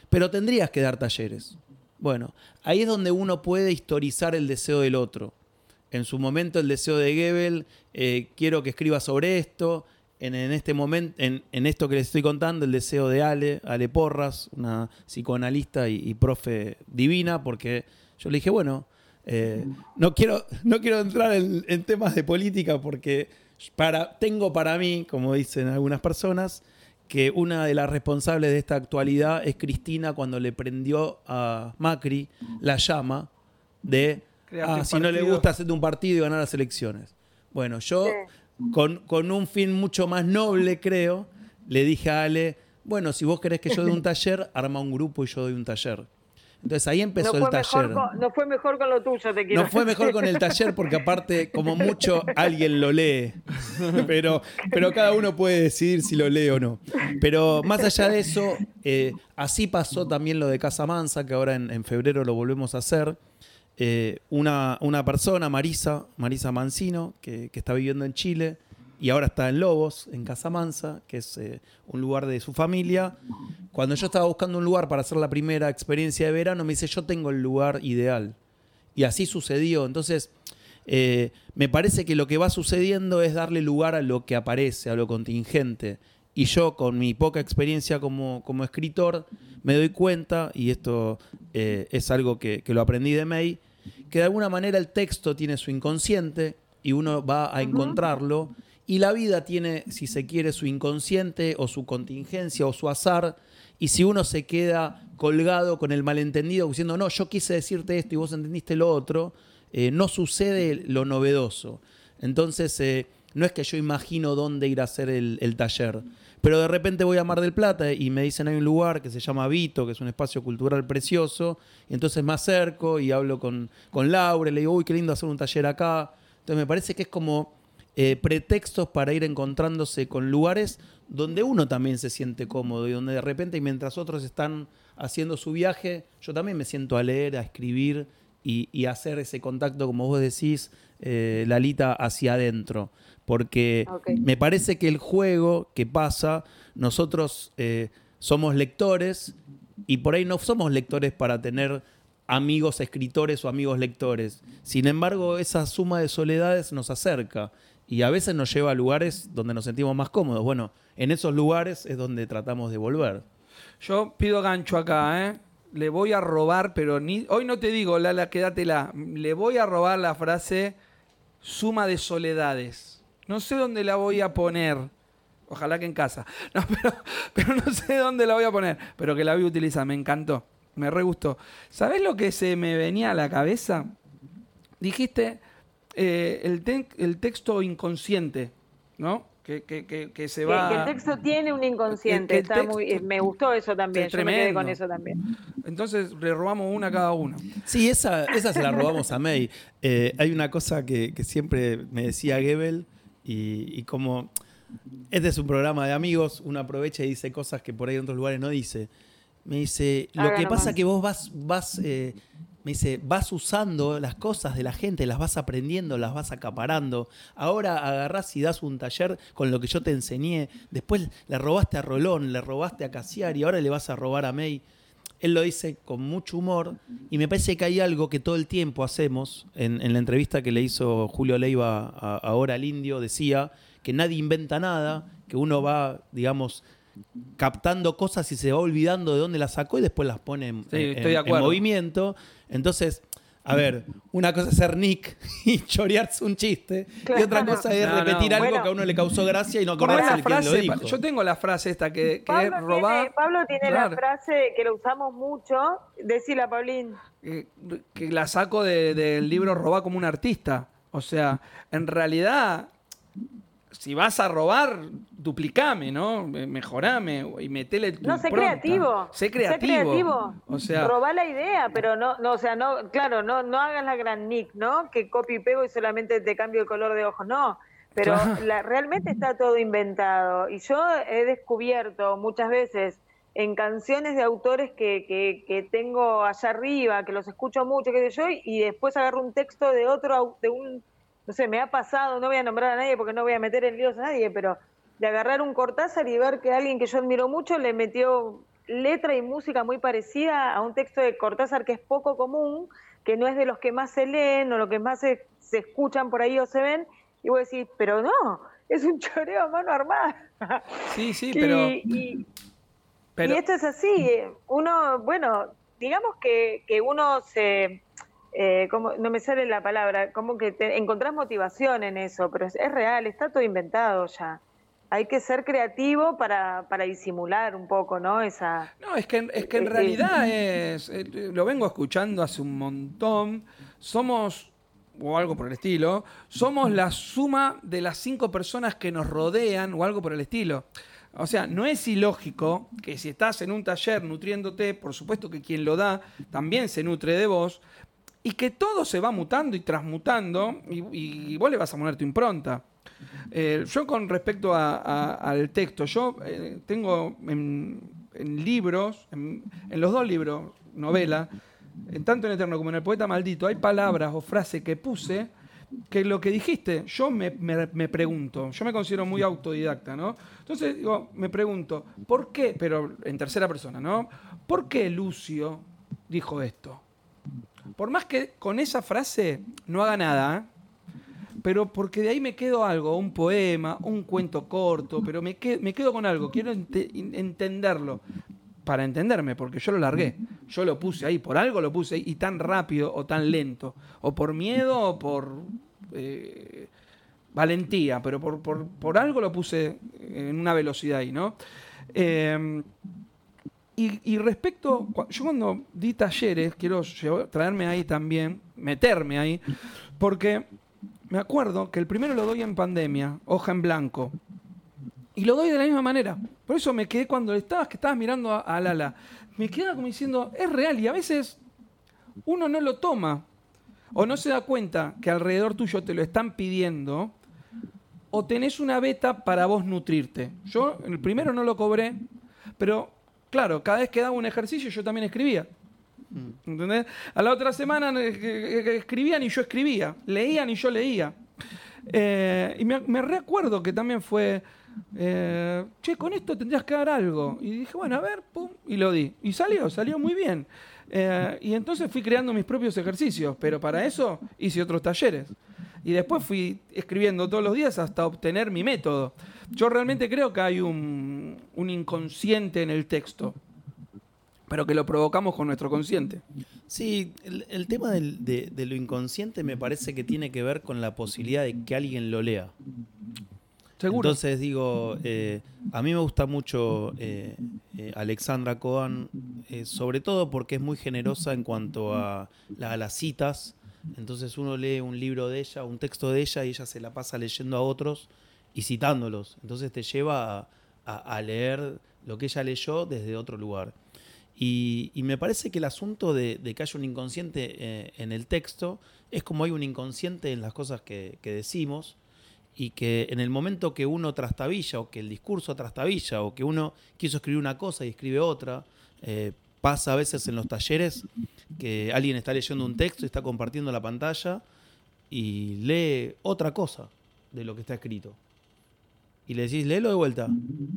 Pero tendrías que dar talleres. Bueno, ahí es donde uno puede historizar el deseo del otro. En su momento el deseo de Gebel, eh, quiero que escriba sobre esto. En, este momento, en, esto que les estoy contando, el deseo de Ale, Ale Porras, una psicoanalista y, profe divina, porque yo le dije, bueno, eh, no, quiero, no quiero entrar en, temas de política porque tengo para mí, como dicen algunas personas, que una de las responsables de esta actualidad es Cristina cuando le prendió a Macri la llama de, ah, si no le partido". gusta hacerte un partido y ganar las elecciones. Bueno, yo Sí. con, con un fin mucho más noble, creo, le dije a Ale, bueno, si vos querés que yo dé un taller, arma un grupo y yo doy un taller. Entonces ahí empezó no, el taller. con, no fue mejor con lo tuyo, te quiero No fue mejor con el taller porque aparte, como mucho, alguien lo lee. Pero, pero cada uno puede decidir si lo lee o no. Pero más allá de eso, eh, así pasó también lo de Casa Mansa, que ahora en, en febrero lo volvemos a hacer. Eh, una, una persona, Marisa, Marisa Mancino, que, que está viviendo en Chile y ahora está en Lobos, en Casa Mansa, que es eh, un lugar de su familia. Cuando yo estaba buscando un lugar para hacer la primera experiencia de verano, me dice, yo tengo el lugar ideal. Y así sucedió. Entonces, eh, me parece que lo que va sucediendo es darle lugar a lo que aparece, a lo contingente. Y yo, con mi poca experiencia como, como escritor, me doy cuenta, y esto eh, es algo que, que lo aprendí de May, que de alguna manera el texto tiene su inconsciente y uno va a encontrarlo. Y la vida tiene, si se quiere, su inconsciente o su contingencia o su azar. Y si uno se queda colgado con el malentendido diciendo, no, yo quise decirte esto y vos entendiste lo otro, eh, no sucede lo novedoso. Entonces, eh, no es que yo imagino dónde ir a hacer el, taller. Pero de repente voy a Mar del Plata y me dicen hay un lugar que se llama Vito, que es un espacio cultural precioso. Y entonces me acerco y hablo con, con Laura y le digo, uy, qué lindo hacer un taller acá. Entonces me parece que es como eh, pretextos para ir encontrándose con lugares donde uno también se siente cómodo y donde de repente, y mientras otros están haciendo su viaje, yo también me siento a leer, a escribir y, y hacer ese contacto, como vos decís, eh, Lalita, hacia adentro. Porque me parece que el juego que pasa, nosotros eh, somos lectores y por ahí no somos lectores para tener amigos escritores o amigos lectores. Sin embargo, esa suma de soledades nos acerca y a veces nos lleva a lugares donde nos sentimos más cómodos. Bueno, en esos lugares es donde tratamos de volver. Yo pido gancho acá, ¿eh? Le voy a robar, pero ni hoy no te digo, Lala, quédatela. Le voy a robar la frase suma de soledades. No sé dónde la voy a poner. Ojalá que en casa. No, pero, pero no sé dónde la voy a poner. Pero que la a utilizar. Me encantó. Me re gustó. ¿Sabés lo que se me venía a la cabeza? Dijiste eh, el, te- el texto inconsciente, ¿no? Que, que- que- que se va. que el texto tiene un inconsciente. El está muy, eh, me gustó eso también. Es Yo me quedé con eso también. Entonces le robamos una a cada uno. Sí, esa, esa se la robamos a May. Eh, hay una cosa que, que siempre me decía Gebel y, y como este es un programa de amigos, uno aprovecha y dice cosas que por ahí en otros lugares no dice. Me dice, lo Haga que nomás. pasa que vos vas, vas eh, me dice, vas usando las cosas de la gente, las vas aprendiendo, las vas acaparando. Ahora agarrás y das un taller con lo que yo te enseñé. Después le robaste a Rolón, le robaste a Casiar y ahora le vas a robar a May. Él lo dice con mucho humor y me parece que hay algo que todo el tiempo hacemos. En, en la entrevista que le hizo Julio Leiva ahora al indio, decía que nadie inventa nada, que uno va, digamos, captando cosas y se va olvidando de dónde las sacó y después las pone en, Sí, en- estoy de en acuerdo. movimiento. Entonces, a ver, una cosa es ser Nick y chorearse un chiste, y otra cosa es No, no. repetir algo Bueno. que a uno le causó gracia y no acordarse la de quién lo frase, dijo. yo tengo la frase esta que, que es Pablo robar. tiene, Pablo tiene Claro. la frase que lo usamos mucho. Decila, Paulín. que, que la saco de- del libro Robar como un artista. O sea, en realidad, si vas a robar, duplicame, ¿no? Me- Mejorame y metele tu No, sé impronta. creativo. Sé creativo. creativo. O sea, Robá la idea, pero no, no, o sea, no, claro, no, no hagas la gran Nick, ¿no? Que copio y pego y solamente te cambio el color de ojos, no. Pero Claro. la- realmente está todo inventado. Y yo he descubierto muchas veces en canciones de autores que, que, que tengo allá arriba, que los escucho mucho, qué sé yo, y después agarro un texto de otro, de un, no sé, me ha pasado, no voy a nombrar a nadie porque no voy a meter en líos a nadie, pero de agarrar un Cortázar y ver que alguien que yo admiro mucho le metió letra y música muy parecida a un texto de Cortázar que es poco común, que no es de los que más se leen o los que más se, se escuchan por ahí o se ven, y vos decís, pero no, es un choreo a mano armada. sí, sí, Y- pero, y, pero y esto es así, eh, uno, bueno, digamos que, que uno se, eh, como, no me sale la palabra, como que te, encontrás motivación en eso, pero es, es real, está todo inventado ya. Hay que ser creativo para, para disimular un poco, ¿no? Esa, No, es que, es que en Eh, realidad es. eh, Lo vengo escuchando hace un montón. Somos, o algo por el estilo, somos la suma de las cinco personas que nos rodean, o algo por el estilo. O sea, no es ilógico que si estás en un taller nutriéndote, por supuesto que quien lo da también se nutre de vos, y que todo se va mutando y transmutando, y, vos le vas a poner tu impronta. Eh, yo con respecto al texto, yo eh, tengo en, libros, en, en los dos libros, novela, en tanto en Eterno como en El Poeta Maldito, hay palabras o frases que puse que lo que dijiste, yo me, me- me pregunto, yo me considero muy autodidacta, ¿no? Entonces, digo, me pregunto, ¿por qué, pero en tercera persona, ¿no? ¿Por qué Lucio dijo esto? Por más que con esa frase no haga nada, ¿eh? pero porque de ahí me quedo algo, un poema, un cuento corto, pero me, que- me quedo con algo, quiero entenderlo para entenderme, porque yo lo largué, yo lo puse ahí, por algo lo puse ahí, y tan rápido o tan lento, o por miedo o por eh, valentía, pero por, por- por algo lo puse en una velocidad ahí, ¿no? Eh, y, respecto, yo cuando di talleres, quiero traerme ahí también, meterme ahí, porque me acuerdo que el primero lo doy en pandemia, hoja en blanco. Y lo doy de la misma manera. Por eso me quedé cuando estabas, que estabas mirando a, a Lala, me quedaba como diciendo, es real y a veces uno no lo toma o no se da cuenta que alrededor tuyo te lo están pidiendo o tenés una beta para vos nutrirte. Yo el primero no lo cobré, pero claro, cada vez que daba un ejercicio yo también escribía. ¿Entendés? A la otra semana eh, eh, escribían y yo escribía, leían y yo leía. Eh, y me, me recuerdo que también fue, eh, che, con esto tendrías que dar algo. Y dije, bueno, a ver, pum, y lo di. Y salió, salió muy bien. Eh, y entonces fui creando mis propios ejercicios, pero para eso hice otros talleres. Y después fui escribiendo todos los días hasta obtener mi método. Yo realmente creo que hay un, un inconsciente en el texto, pero que lo provocamos con nuestro consciente. Sí, el, el tema del- de, de lo inconsciente me parece que tiene que ver con la posibilidad de que alguien lo lea. Seguro. Entonces digo, eh, a mí me gusta mucho eh, eh, Alexandra Cohen, sobre todo porque es muy generosa en cuanto a, la- a las citas. Entonces uno lee un libro de ella, un texto de ella y ella se la pasa leyendo a otros y citándolos. Entonces te lleva a, leer lo que ella leyó desde otro lugar. Y, me parece que el asunto de, que haya un inconsciente eh, en el texto es como hay un inconsciente en las cosas que, que decimos y que en el momento que uno trastabilla o que el discurso trastabilla o que uno quiso escribir una cosa y escribe otra, eh, pasa a veces en los talleres que alguien está leyendo un texto y está compartiendo la pantalla y lee otra cosa de lo que está escrito. Y le decís, léelo de vuelta.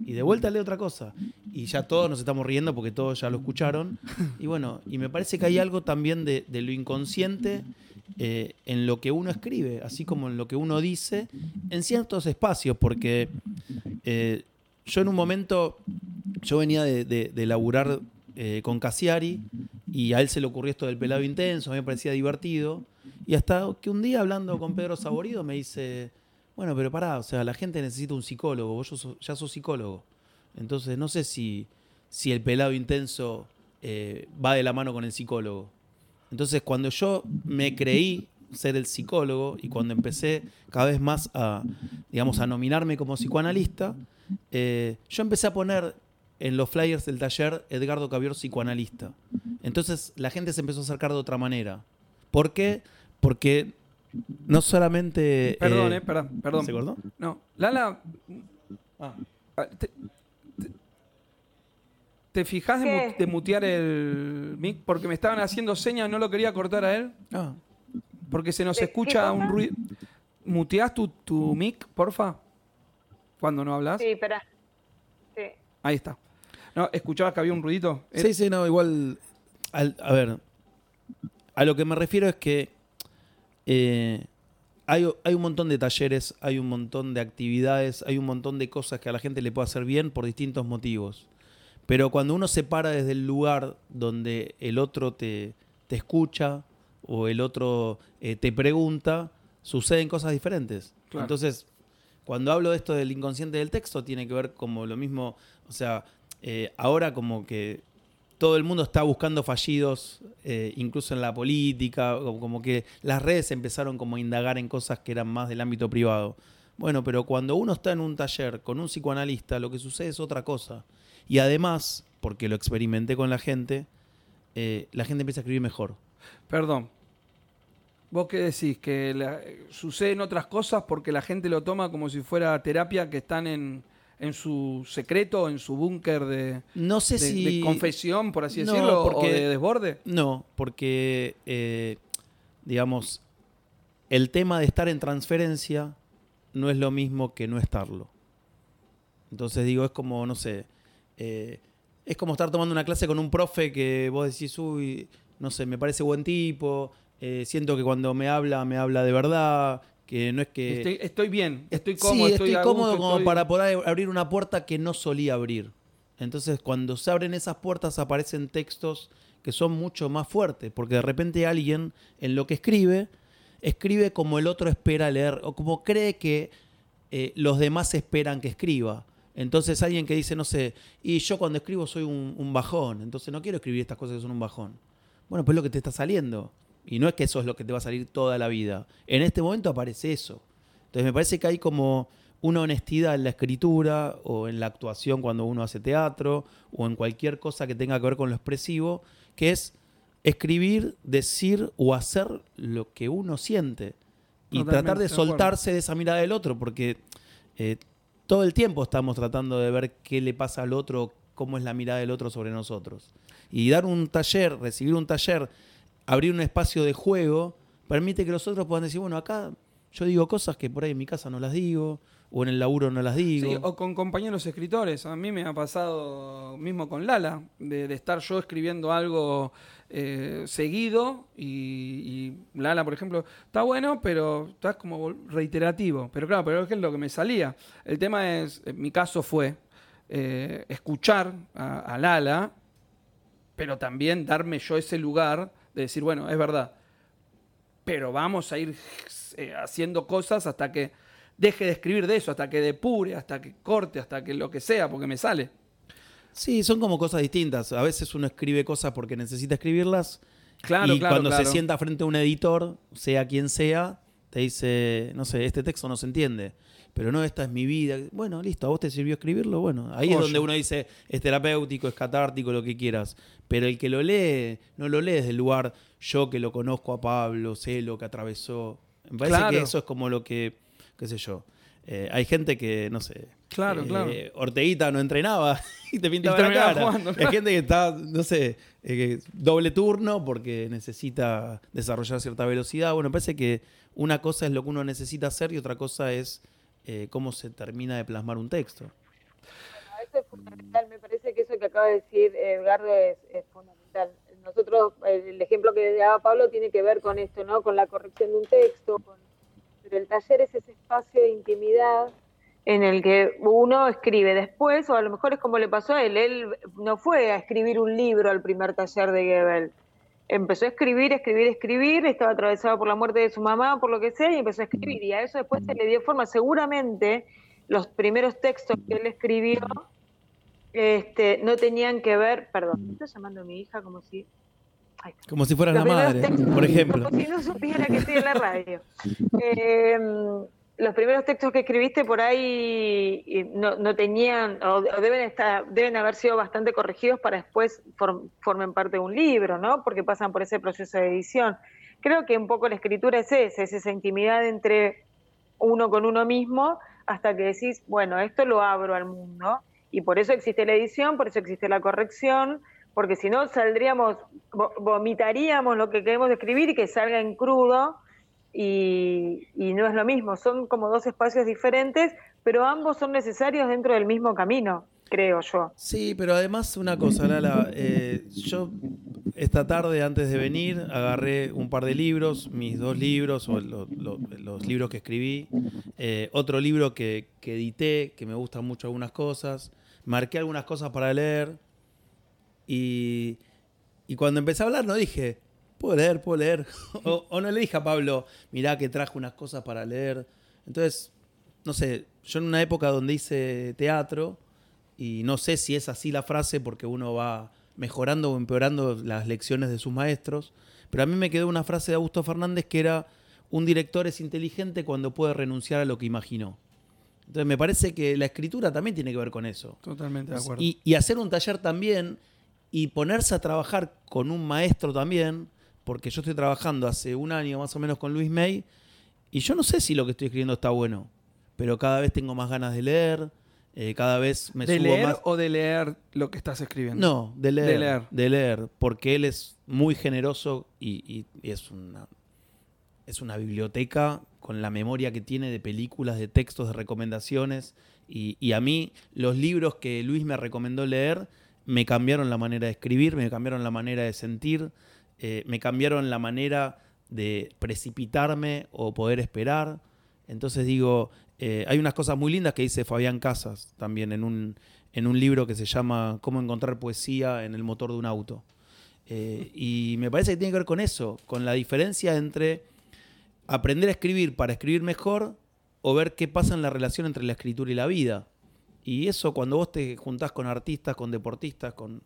Y de vuelta lee otra cosa. Y ya todos nos estamos riendo porque todos ya lo escucharon. Y bueno, y me parece que hay algo también de, lo inconsciente eh, en lo que uno escribe, así como en lo que uno dice, en ciertos espacios, porque eh, yo en un momento, yo venía de, de- de laburar eh, con Cassiari y a él se le ocurrió esto del pelado intenso, a mí me parecía divertido. Y hasta que un día hablando con Pedro Saborido me dice, bueno, pero pará, o sea, la gente necesita un psicólogo, vos sos- ya sos psicólogo. Entonces no sé si, si el pelado intenso eh, va de la mano con el psicólogo. Entonces cuando yo me creí ser el psicólogo y cuando empecé cada vez más a, digamos, a nominarme como psicoanalista, eh, yo empecé a poner en los flyers del taller Edgardo Cavior psicoanalista. Entonces la gente se empezó a acercar de otra manera. ¿Por qué? Porque no solamente... Perdón, eh, eh, perdón, perdón. ¿Se cortó? No, Lala. ah, ¿Te, te, te fijás de, mu- de mutear el mic? Porque me estaban haciendo señas, no lo quería cortar a él. Ah, Porque se nos ¿De qué escucha un ruido. ¿Muteás tu, tu mic, porfa? Cuando no hablas. Sí, espera. Sí. Ahí está. No, ¿escuchabas que había un ruidito? Sí, sí, no, igual. al- a ver, a lo que me refiero es que eh, hay, hay un montón de talleres, hay un montón de actividades, hay un montón de cosas que a la gente le puede hacer bien por distintos motivos. Pero cuando uno se para desde el lugar donde el otro te, te escucha o el otro eh, te pregunta, suceden cosas diferentes. Claro. Entonces, cuando hablo de esto del inconsciente del texto, tiene que ver como lo mismo, o sea, eh, ahora como que todo el mundo está buscando fallidos, eh, incluso en la política, como, que las redes empezaron como a indagar en cosas que eran más del ámbito privado. Bueno, pero cuando uno está en un taller con un psicoanalista, lo que sucede es otra cosa. Y además, porque lo experimenté con la gente, eh, la gente empieza a escribir mejor. Perdón. ¿Vos qué decís? ¿Que la- suceden otras cosas porque la gente lo toma como si fuera terapia que están en, en su secreto, en su búnker de, No sé de- si... de confesión, por así No, decirlo, porque- o de desborde? No, porque, eh, digamos, el tema de estar en transferencia no es lo mismo que no estarlo. Entonces digo, es como, no sé, eh, es como estar tomando una clase con un profe que vos decís, uy, no sé, me parece buen tipo, eh, siento que cuando me habla, me habla de verdad, que no es que... Estoy, estoy bien, estoy cómodo, sí, estoy, cómodo gusto, como estoy- para poder abrir una puerta que no solía abrir. Entonces, cuando se abren esas puertas, aparecen textos que son mucho más fuertes, porque de repente alguien en lo que escribe, escribe como el otro espera leer, o como cree que eh, los demás esperan que escriba. Entonces, alguien que dice, no sé, y yo cuando escribo soy un, un bajón, entonces no quiero escribir estas cosas que son un bajón. Bueno, pues es lo que te está saliendo. Y no es que eso es lo que te va a salir toda la vida. En este momento aparece eso. Entonces me parece que hay como una honestidad en la escritura o en la actuación cuando uno hace teatro o en cualquier cosa que tenga que ver con lo expresivo, que es escribir, decir o hacer lo que uno siente y Totalmente, tratar de soltarse de esa mirada del otro, porque eh, todo el tiempo estamos tratando de ver qué le pasa al otro, cómo es la mirada del otro sobre nosotros. Y dar un taller, recibir un taller, abrir un espacio de juego, permite que los otros puedan decir, bueno, acá yo digo cosas que por ahí en mi casa no las digo, o en el laburo no las digo. Sí, o con compañeros escritores. A mí me ha pasado mismo con Lala, de, estar yo escribiendo algo eh, seguido y, Lala, por ejemplo, está bueno, pero está como reiterativo. Pero claro, pero es que es lo que me salía. El tema es, mi caso fue eh, escuchar a Lala, pero también darme yo ese lugar de decir, bueno, es verdad, pero vamos a ir eh, haciendo cosas hasta que deje de escribir de eso, hasta que depure, hasta que corte, hasta que lo que sea, porque me sale. Sí, son como cosas distintas. A veces uno escribe cosas porque necesita escribirlas. Claro, y claro, cuando claro. se sienta frente a un editor, sea quien sea, te dice, no sé, este texto no se entiende. Pero no, esta es mi vida. Bueno, listo, a vos te sirvió escribirlo. Bueno, ahí es donde uno dice, es terapéutico, es catártico, lo que quieras. Pero el que lo lee, no lo lee desde el lugar, yo que lo conozco a Pablo, sé lo que atravesó. Me parece Claro. que eso es como lo que, qué sé yo. Eh, hay gente que, no sé. Claro, eh, claro. Orteguita no entrenaba y te pintaba Y la cara. jugando, Hay claro. gente que está, no sé, eh, doble turno porque necesita desarrollar cierta velocidad. Bueno, me parece que una cosa es lo que uno necesita hacer y otra cosa es eh, cómo se termina de plasmar un texto. Eso es fundamental, me parece que eso que acaba de decir Edgardo es, es fundamental. Nosotros, el ejemplo que daba Pablo tiene que ver con esto, ¿no? Con la corrección de un texto, con- pero el taller es ese espacio de intimidad en el que uno escribe después, o a lo mejor es como le pasó a él, él no fue a escribir un libro al primer taller de Gebel, empezó a escribir, escribir, escribir, estaba atravesado por la muerte de su mamá, por lo que sea, y empezó a escribir. Y a eso después se le dio forma. Seguramente los primeros textos que él escribió este, no tenían que ver, perdón, estoy llamando a mi hija como si... Ay, Como si fueras la madre, textos- por ejemplo. Como si no supiera que estoy en la radio. Eh, los primeros textos que escribiste por ahí no, no tenían, o, deben estar, deben haber sido bastante corregidos para después form- formen parte de un libro, ¿no? Porque pasan por ese proceso de edición. Creo que un poco la escritura es esa, es esa intimidad entre uno con uno mismo hasta que decís, bueno, esto lo abro al mundo. Y por eso existe la edición, por eso existe la corrección, porque si no saldríamos, vo- vomitaríamos lo que queremos escribir y que salga en crudo, y, no es lo mismo, son como dos espacios diferentes, pero ambos son necesarios dentro del mismo camino, creo yo. Sí, pero además una cosa, Lala, eh, yo esta tarde antes de venir agarré un par de libros, mis dos libros o lo- lo- los libros que escribí, eh, otro libro que, que edité, que me gustan mucho algunas cosas, marqué algunas cosas para leer y, y cuando empecé a hablar no dije, puedo leer, puedo leer, o, o no le dije a Pablo, mirá que traje unas cosas para leer. Entonces, no sé, yo en una época donde hice teatro, y no sé si es así la frase porque uno va mejorando o empeorando las lecciones de sus maestros, pero a mí me quedó una frase de Augusto Fernández que era, un director es inteligente cuando puede renunciar a lo que imaginó. Entonces me parece que la escritura también tiene que ver con eso. Totalmente de acuerdo. Y, y hacer un taller también y ponerse a trabajar con un maestro también, porque yo estoy trabajando hace un año más o menos con Luis May, y yo no sé si lo que estoy escribiendo está bueno, pero cada vez tengo más ganas de leer, eh, cada vez me ¿De subo leer más... o de leer lo que estás escribiendo? No, de leer, De leer. de leer, porque él es muy generoso y, y- y es una es una biblioteca con la memoria que tiene de películas, de textos, de recomendaciones. Y, y a mí los libros que Luis me recomendó leer me cambiaron la manera de escribir, me cambiaron la manera de sentir, eh, me cambiaron la manera de precipitarme o poder esperar. Entonces digo, eh, hay unas cosas muy lindas que dice Fabián Casas también en un, en un libro que se llama Cómo encontrar poesía en el motor de un auto. Eh, y me parece que tiene que ver con eso, con la diferencia entre aprender a escribir para escribir mejor o ver qué pasa en la relación entre la escritura y la vida. Y eso cuando vos te juntás con artistas, con deportistas, con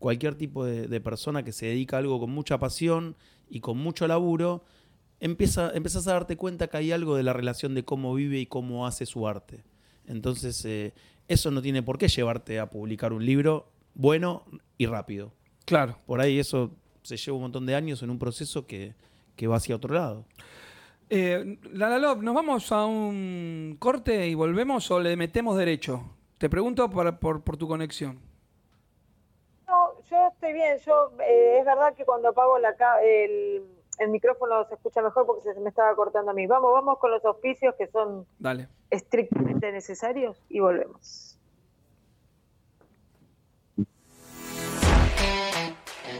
cualquier tipo de, de persona que se dedica a algo con mucha pasión y con mucho laburo, empieza, empezás a darte cuenta que hay algo de la relación de cómo vive y cómo hace su arte. Entonces, eh, eso no tiene por qué llevarte a publicar un libro bueno y rápido. Claro. Por ahí eso se lleva un montón de años en un proceso que, que va hacia otro lado. Eh, Lala Love, ¿nos vamos a un corte y volvemos o le metemos derecho? Te pregunto por, por, por tu conexión. Yo estoy bien, yo eh, es verdad que cuando apago la el, el micrófono se escucha mejor porque se me estaba cortando a mí. Vamos, vamos con los auspicios que son Dale. estrictamente necesarios y volvemos.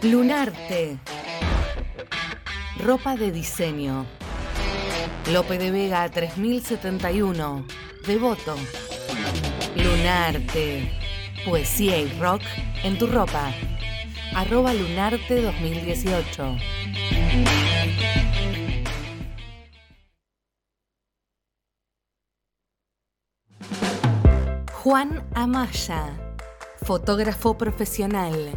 Lunarte. Ropa de diseño. Lope de Vega 3071. Devoto. Lunarte. Poesía y rock en tu ropa. Arroba Lunarte 2018. Juan Amaya. Fotógrafo profesional.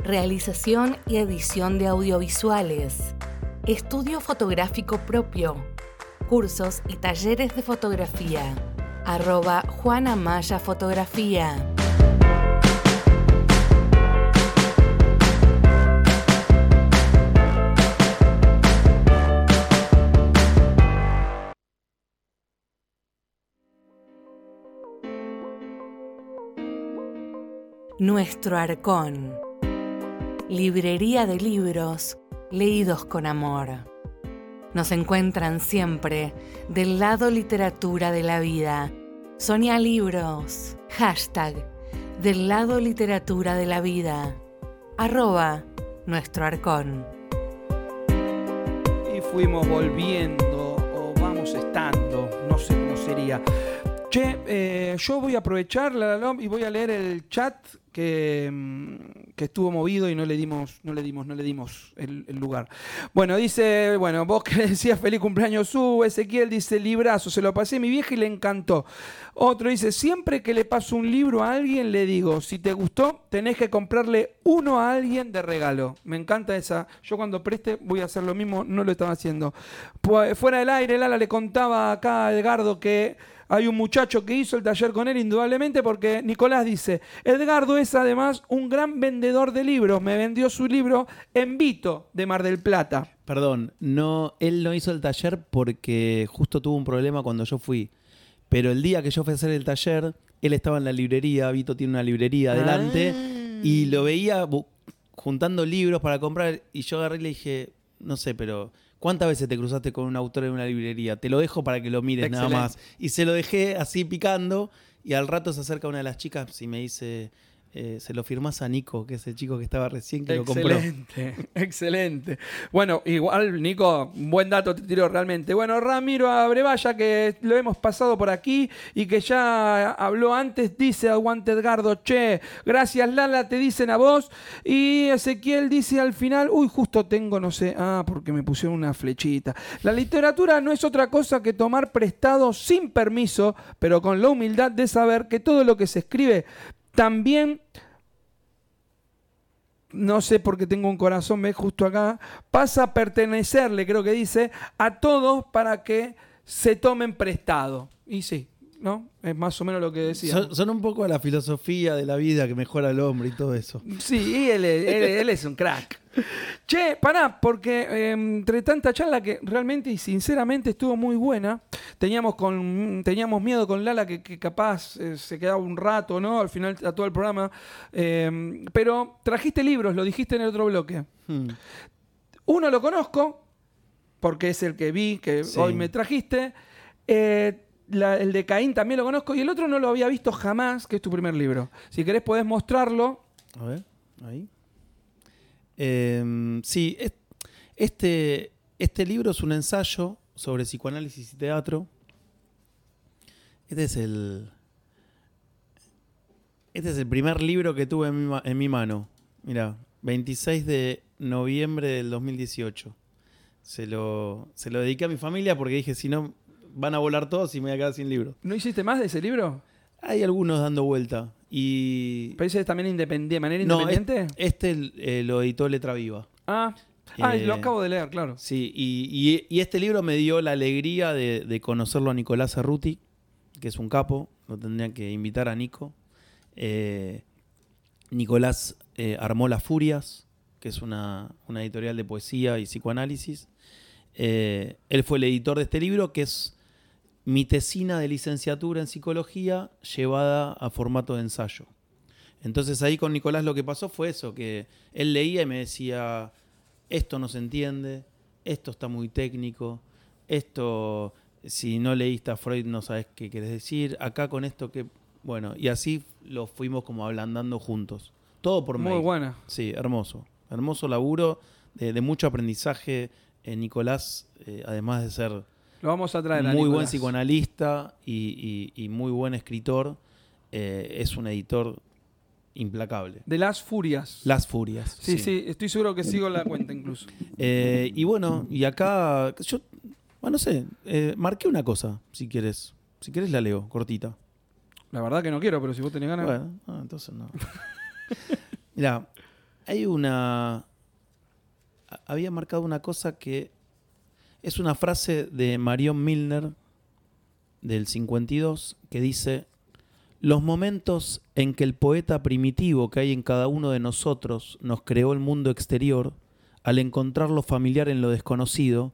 Realización y edición de audiovisuales. Estudio fotográfico propio. Cursos y talleres de fotografía. Arroba Juana Maya Fotografía. Nuestro Arcón. Librería de libros leídos con amor. Nos encuentran siempre del lado literatura de la vida. Sonia Libros. Hashtag del lado literatura de la vida. Arroba nuestro arcón. Y fuimos volviendo o vamos estando, no sé cómo sería. Che, eh, yo voy a aprovechar la, y voy a leer el chat que, mm, que estuvo movido y no le dimos, no le dimos, no le dimos el, el lugar. Bueno, dice, bueno, vos que decías feliz cumpleaños su, Ezequiel dice librazo, se lo pasé a mi vieja y le encantó. Otro dice, siempre que le paso un libro a alguien le digo, si te gustó, tenés que comprarle uno a alguien de regalo. Me encanta esa. Yo cuando preste voy a hacer lo mismo, no lo estaba haciendo. Pues, fuera del aire, Lala le contaba acá a Edgardo que hay un muchacho que hizo el taller con él, indudablemente, porque Nicolás dice, Edgardo es además un gran vendedor de libros. Me vendió su libro en Vito, de Mar del Plata. Perdón, no, él no hizo el taller porque justo tuvo un problema cuando yo fui. Pero el día que yo fui a hacer el taller, él estaba en la librería, Vito tiene una librería adelante, y lo veía juntando libros para comprar, y yo agarré y le dije, no sé, pero ¿cuántas veces te cruzaste con un autor en una librería? Te lo dejo para que lo mires nada más. Y se lo dejé así picando, y al rato se acerca una de las chicas y me dice, eh, se lo firmás a Nico, que es el chico que estaba recién que lo compró. Excelente, excelente. Bueno, igual, Nico, buen dato te tiró realmente. Bueno, Ramiro Abrevaya, que lo hemos pasado por aquí y que ya habló antes, dice aguante Edgardo, che, gracias Lala, te dicen a vos. Y Ezequiel dice al final, uy, justo tengo, no sé, ah, porque me pusieron una flechita. La literatura no es otra cosa que tomar prestado sin permiso, pero con la humildad de saber que todo lo que se escribe también no sé por qué tengo un corazón, ve justo acá, pasa a pertenecerle, creo que dice, a todos para que se tomen prestado. Y sí, ¿no? Es más o menos lo que decía. Son, son un poco a la filosofía de la vida que mejora al hombre y todo eso. Sí, y él, él- él es un crack. Che, pará, porque eh, entre tanta charla que realmente y sinceramente estuvo muy buena, teníamos, con, teníamos miedo con Lala que, que capaz eh, se quedaba un rato, ¿no? Al final a todo el programa. Eh, pero trajiste libros, lo dijiste en el otro bloque. Hmm. Uno lo conozco, porque es el que vi, que Sí. hoy me trajiste. Eh, la- el de Caín también lo conozco. Y el otro no lo había visto jamás, que es tu primer libro. Si querés podés mostrarlo. A ver, ahí. Em, sí, es- este, este libro es un ensayo sobre psicoanálisis y teatro. Este es el. Este es el primer libro que tuve en mi, en mi mano. Mira, 26 de noviembre del 2018. Se lo, se lo dediqué a mi familia porque dije, si no, van a volar todos y me voy a quedar sin libro. ¿No hiciste más de ese libro? Hay algunos dando vuelta. Y. ¿Pero ese es también independiente, de manera No, independiente? este eh, lo editó Letra Viva. Ah, ah Eh, lo acabo de leer, claro. Sí, y, y- y este libro me dio la alegría de, de conocerlo a Nicolás Cerruti, que es un capo, lo tendrían que invitar a Nico. Eh, Nicolás eh, armó Las Furias, que es una, una editorial de poesía y psicoanálisis. Él fue el editor de este libro, que es mi tesina de licenciatura en psicología llevada a formato de ensayo. Entonces ahí con Nicolás lo que pasó fue eso, que él leía y me decía, esto no se entiende, esto está muy técnico, esto, si no leíste a Freud no sabes qué querés decir, acá con esto que... Bueno, y así lo fuimos como ablandando juntos. Todo por Muy mail. buena. Sí, hermoso. Hermoso laburo, de, de mucho aprendizaje. Eh, Nicolás, eh, además de ser Lo vamos a traer a muy buen psicoanalista y, y- y muy buen escritor, eh, es un editor implacable. De Las Furias. Las Furias. sí, sí, estoy seguro que sigo la cuenta incluso. Eh, y bueno, y acá yo, bueno, no sé, eh, marqué una cosa, si quieres. Si quieres la leo, cortita. La verdad que no quiero, pero si vos tenés ganas. Bueno, ah, entonces no. Mira, hay una. Había marcado una cosa que es una frase de Marion Milner del 52 que dice: Los momentos en que el poeta primitivo que hay en cada uno de nosotros nos creó el mundo exterior, al encontrar lo familiar en lo desconocido,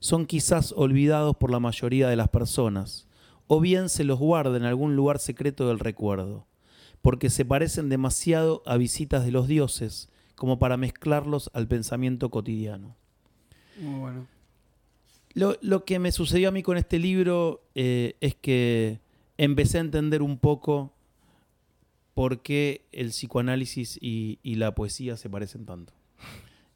son quizás olvidados por la mayoría de las personas, o bien se los guarda en algún lugar secreto del recuerdo, porque se parecen demasiado a visitas de los dioses como para mezclarlos al pensamiento cotidiano. Muy bueno. Lo, lo que me sucedió a mí con este libro eh, es que empecé a entender un poco por qué el psicoanálisis y, y la poesía se parecen tanto.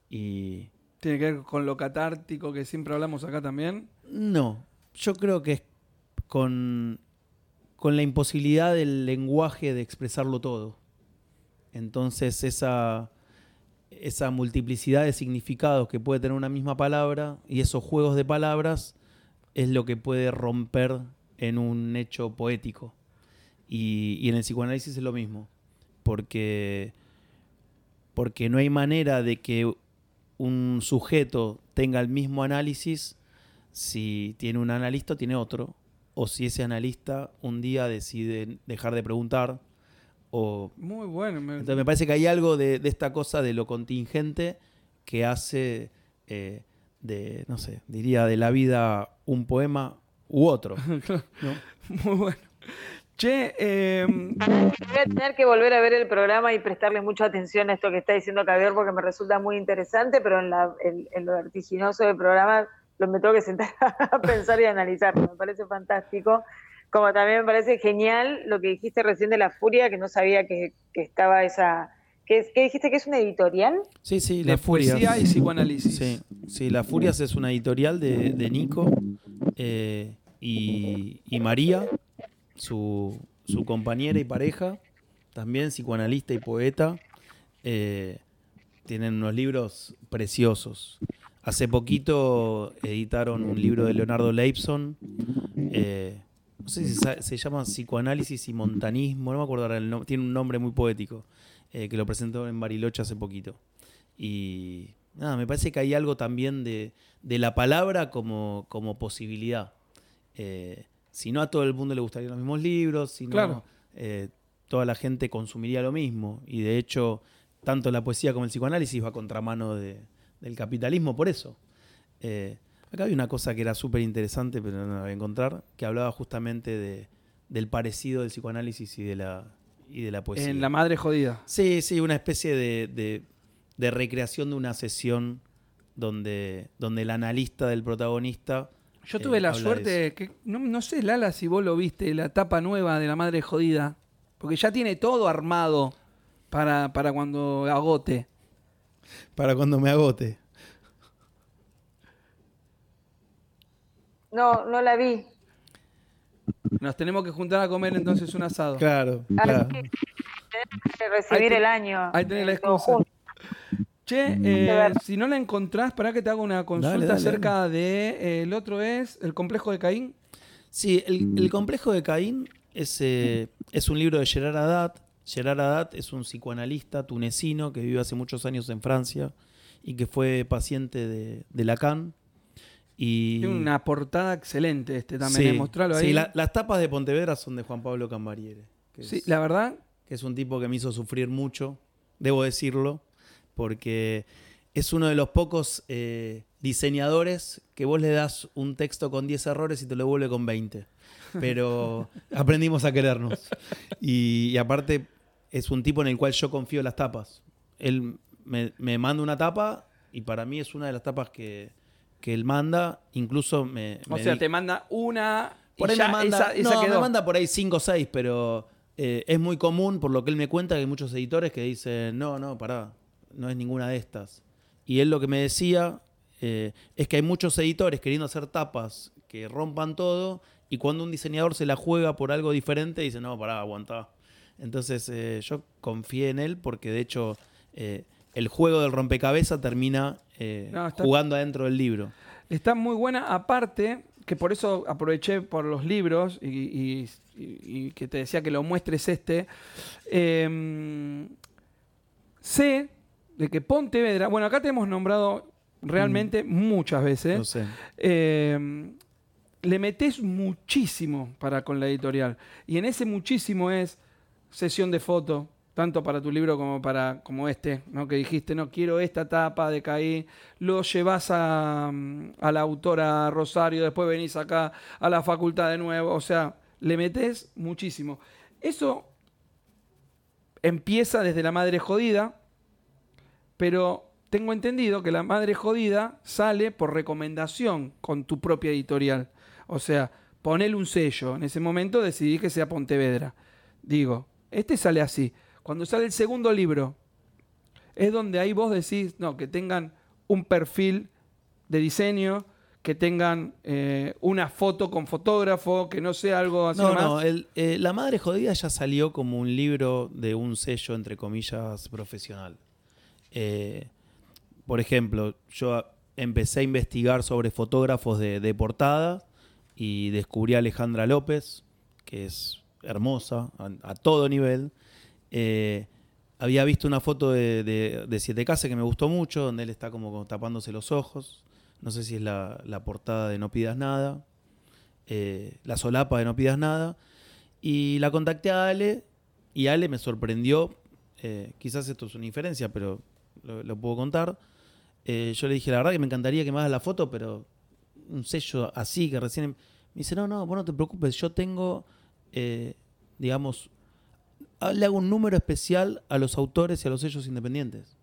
Y Tiene que ver con lo catártico que siempre hablamos acá también. no, yo creo que es con, con la imposibilidad del lenguaje de expresarlo todo. Entonces esa, esa multiplicidad de significados que puede tener una misma palabra y esos juegos de palabras es lo que puede romper en un hecho poético. Y, y en el psicoanálisis es lo mismo, porque, porque no hay manera de que un sujeto tenga el mismo análisis si tiene un analista o tiene otro, o si ese analista un día decide dejar de preguntar, o Muy bueno. me- entonces me parece que hay algo de, de esta cosa de lo contingente que hace eh, de, no sé, diría de la vida un poema u otro. ¿no? Muy bueno. Che, eh, Voy a tener que volver a ver el programa y prestarle mucha atención a esto que está diciendo Caviar porque me resulta muy interesante, pero en, la- en- en lo vertiginoso del programa lo me tengo que sentar a pensar y analizarlo. Me parece fantástico. Como también me parece genial lo que dijiste recién de La Furia, que no sabía que, que estaba esa... ¿Qué, dijiste que es una editorial? Sí, sí, La Furias. poesía y psicoanálisis. Sí, sí, La Furias es una editorial de, de Nico eh, y, y María, su, su compañera y pareja, también psicoanalista y poeta. eh, tienen unos libros preciosos. Hace poquito editaron un libro de Leonardo Leibson. eh, no sé si se llama Psicoanálisis y Montanismo, no me acuerdo ahora el nombre, tiene un nombre muy poético, eh, que lo presentó en Bariloche hace poquito. Y nada, me parece que hay algo también de, de la palabra como, como posibilidad. Eh, si no a todo el mundo le gustarían los mismos libros, si no Claro. eh, toda la gente consumiría lo mismo. Y de hecho, tanto la poesía como el psicoanálisis va a contramano de- del capitalismo por eso. Eh, acá había una cosa que era súper interesante, pero no la voy a encontrar, que hablaba justamente de, del parecido del psicoanálisis y de la, y de la poesía. en La Madre Jodida. Sí, sí, una especie de, de- de recreación de una sesión donde, donde el analista del protagonista. Yo eh, tuve la suerte que, no, no sé, Lala, si vos lo viste, la tapa nueva de La Madre Jodida, porque ya tiene todo armado para, para cuando agote. Para cuando me agote. No, no la vi. Nos tenemos que juntar a comer entonces un asado. Claro, claro. que recibir te- el año. ahí tenés la eh, excusa. Che, eh, ver. si no la encontrás, para que te haga una consulta Dale, dale, acerca de. eh, el otro es El complejo de Caín. Sí, el, el complejo de Caín es, eh, es un libro de Gerard Haddad. Gerard Haddad es un psicoanalista tunecino que vive hace muchos años en Francia y que fue paciente de, de Lacan. Y, Tiene una portada excelente este también. Sí, eh, ahí. sí, la- las tapas de Pontevedra son de Juan Pablo Cambariere. Que Sí, es, la verdad, que es un tipo que me hizo sufrir mucho, debo decirlo, porque es uno de los pocos eh, diseñadores que vos le das un texto con 10 errores y te lo vuelve con 20. Pero aprendimos a querernos. Y, y aparte es un tipo en el cual yo confío en las tapas. Él me, me manda una tapa y para mí es una de las tapas que, que él manda. Incluso me... o me sea, di- te manda una. por ahí me manda, esa, esa no, quedó. me manda por ahí 5 o 6, pero eh, es muy común, por lo que él me cuenta, que hay muchos editores que dicen, no, no, pará, no es ninguna de estas. Y él lo que me decía eh, es que hay muchos editores queriendo hacer tapas que rompan todo, y cuando un diseñador se la juega por algo diferente, dice, no, pará, aguantá. Entonces eh, yo confié en él porque de hecho el juego del rompecabezas termina eh, No, está- jugando adentro del libro. Está muy buena, aparte, que por eso aproveché por los libros y, y- y- y que te decía que lo muestres este. eh, sé de que Pontevedra, bueno, acá te hemos nombrado realmente muchas veces. No sé. eh, le metes muchísimo para con la editorial. Y en ese muchísimo es sesión de foto, tanto para tu libro como para como este, ¿no? que dijiste, no quiero esta tapa de Caí, lo llevas a, mm, a la autora Rosario, después venís acá a la facultad de nuevo, o sea, le metes muchísimo. Eso empieza desde la madre jodida, pero tengo entendido que la madre jodida sale por recomendación con tu propia editorial. O sea, ponele un sello. En ese momento decidí que sea Pontevedra. Digo, este sale así. Cuando sale el segundo libro, es donde ahí vos decís, no, que tengan un perfil de diseño, que tengan eh, una foto con fotógrafo, que no sea algo así No, nomás? no, el, eh, La Madre Jodida ya salió como un libro de un sello, entre comillas, profesional. Eh, por ejemplo, yo empecé a investigar sobre fotógrafos de, de portada y descubrí a Alejandra López, que es hermosa a, a todo nivel. Eh, había visto una foto de, de, de Siete Casas que me gustó mucho, donde él está como, tapándose los ojos. No sé si es la, portada de No Pidas Nada eh, la solapa de No Pidas Nada. Y la contacté a Ale y Ale me sorprendió. eh, quizás esto es una inferencia, pero lo, puedo contar. Yo le dije, la verdad que me encantaría que me hagas la foto, pero un sello así que recién... Me dice, no, no, vos no te preocupes, yo tengo, digamos, le hago un número especial a los autores y a los sellos independientes.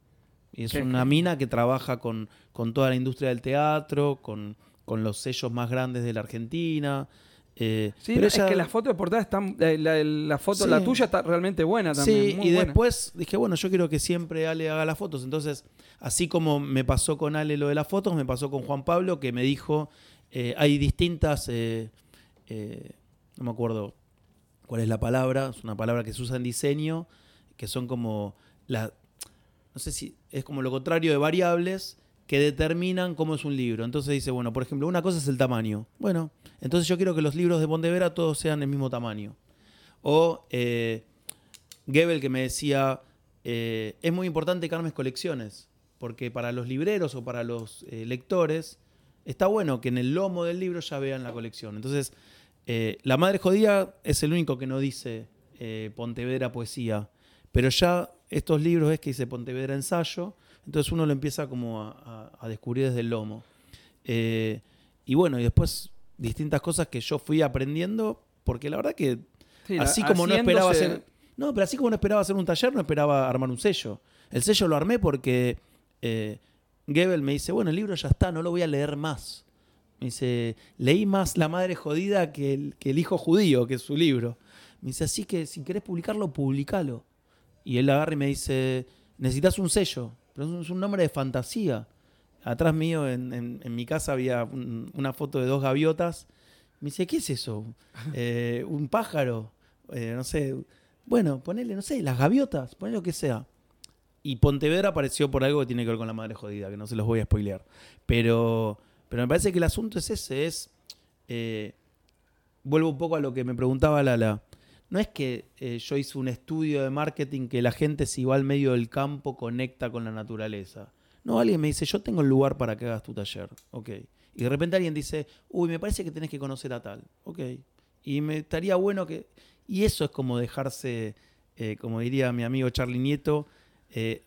Y es Qué una mina que trabaja con, con toda la industria del teatro, con, con los sellos más grandes de la Argentina. eh, Sí, pero es que las fotos de portada están. eh, la, la foto, Sí. la tuya está realmente buena también. Sí, muy y buena. después dije, bueno, yo quiero que siempre Ale haga las fotos. Entonces, así como me pasó con Ale lo de las fotos, me pasó con Juan Pablo, que me dijo, eh, hay distintas, eh, no me acuerdo cuál es la palabra, es una palabra que se usa en diseño, que son como, la, no sé si es como lo contrario de variables que determinan cómo es un libro. Entonces dice, bueno, por ejemplo, una cosa es el tamaño. Bueno, entonces yo quiero que los libros de Pontevera todos sean del mismo tamaño. O eh, que me decía, eh, es muy importante que armes colecciones, porque para los libreros o para los eh, lectores está bueno que en el lomo del libro ya vean la colección. Entonces, eh, La Madre Jodía es el único que no dice eh, Pontevedra Poesía, pero ya estos libros es que dice Pontevedra Ensayo, entonces uno lo empieza como a, a- a descubrir desde el lomo. Eh, y bueno, y después distintas cosas que yo fui aprendiendo, porque la verdad que Sí, así como no esperaba hacer. No, pero así como no esperaba hacer un taller, no esperaba armar un sello. El sello lo armé porque Gebel me dice, bueno, el libro ya está, no lo voy a leer más. Me dice, leí más La Madre Jodida que el, que el Hijo Judío, que es su libro. Me dice, así que si querés publicarlo, publicalo. Y él agarra y me dice, necesitas un sello, pero es un nombre de fantasía. Atrás mío, en, en- en mi casa, había un- una foto de dos gaviotas. Me dice, ¿qué es eso? Eh, ¿Un pájaro? Eh, no sé. Bueno, ponele, no sé, las gaviotas, ponele lo que sea. Y Pontevedra apareció por algo que tiene que ver con la madre jodida, que no se los voy a spoilear. Pero, pero me parece que el asunto es ese, es... eh, vuelvo un poco a lo que me preguntaba Lala. No es que eh, yo hice un estudio de marketing que la gente si va al medio del campo conecta con la naturaleza. No, alguien me dice, yo tengo el lugar para que hagas tu taller. Ok. Y de repente alguien dice, uy, me parece que tenés que conocer a tal. Ok. Y me estaría bueno que... Y eso es como dejarse, eh, como diría mi amigo Charlie Nieto,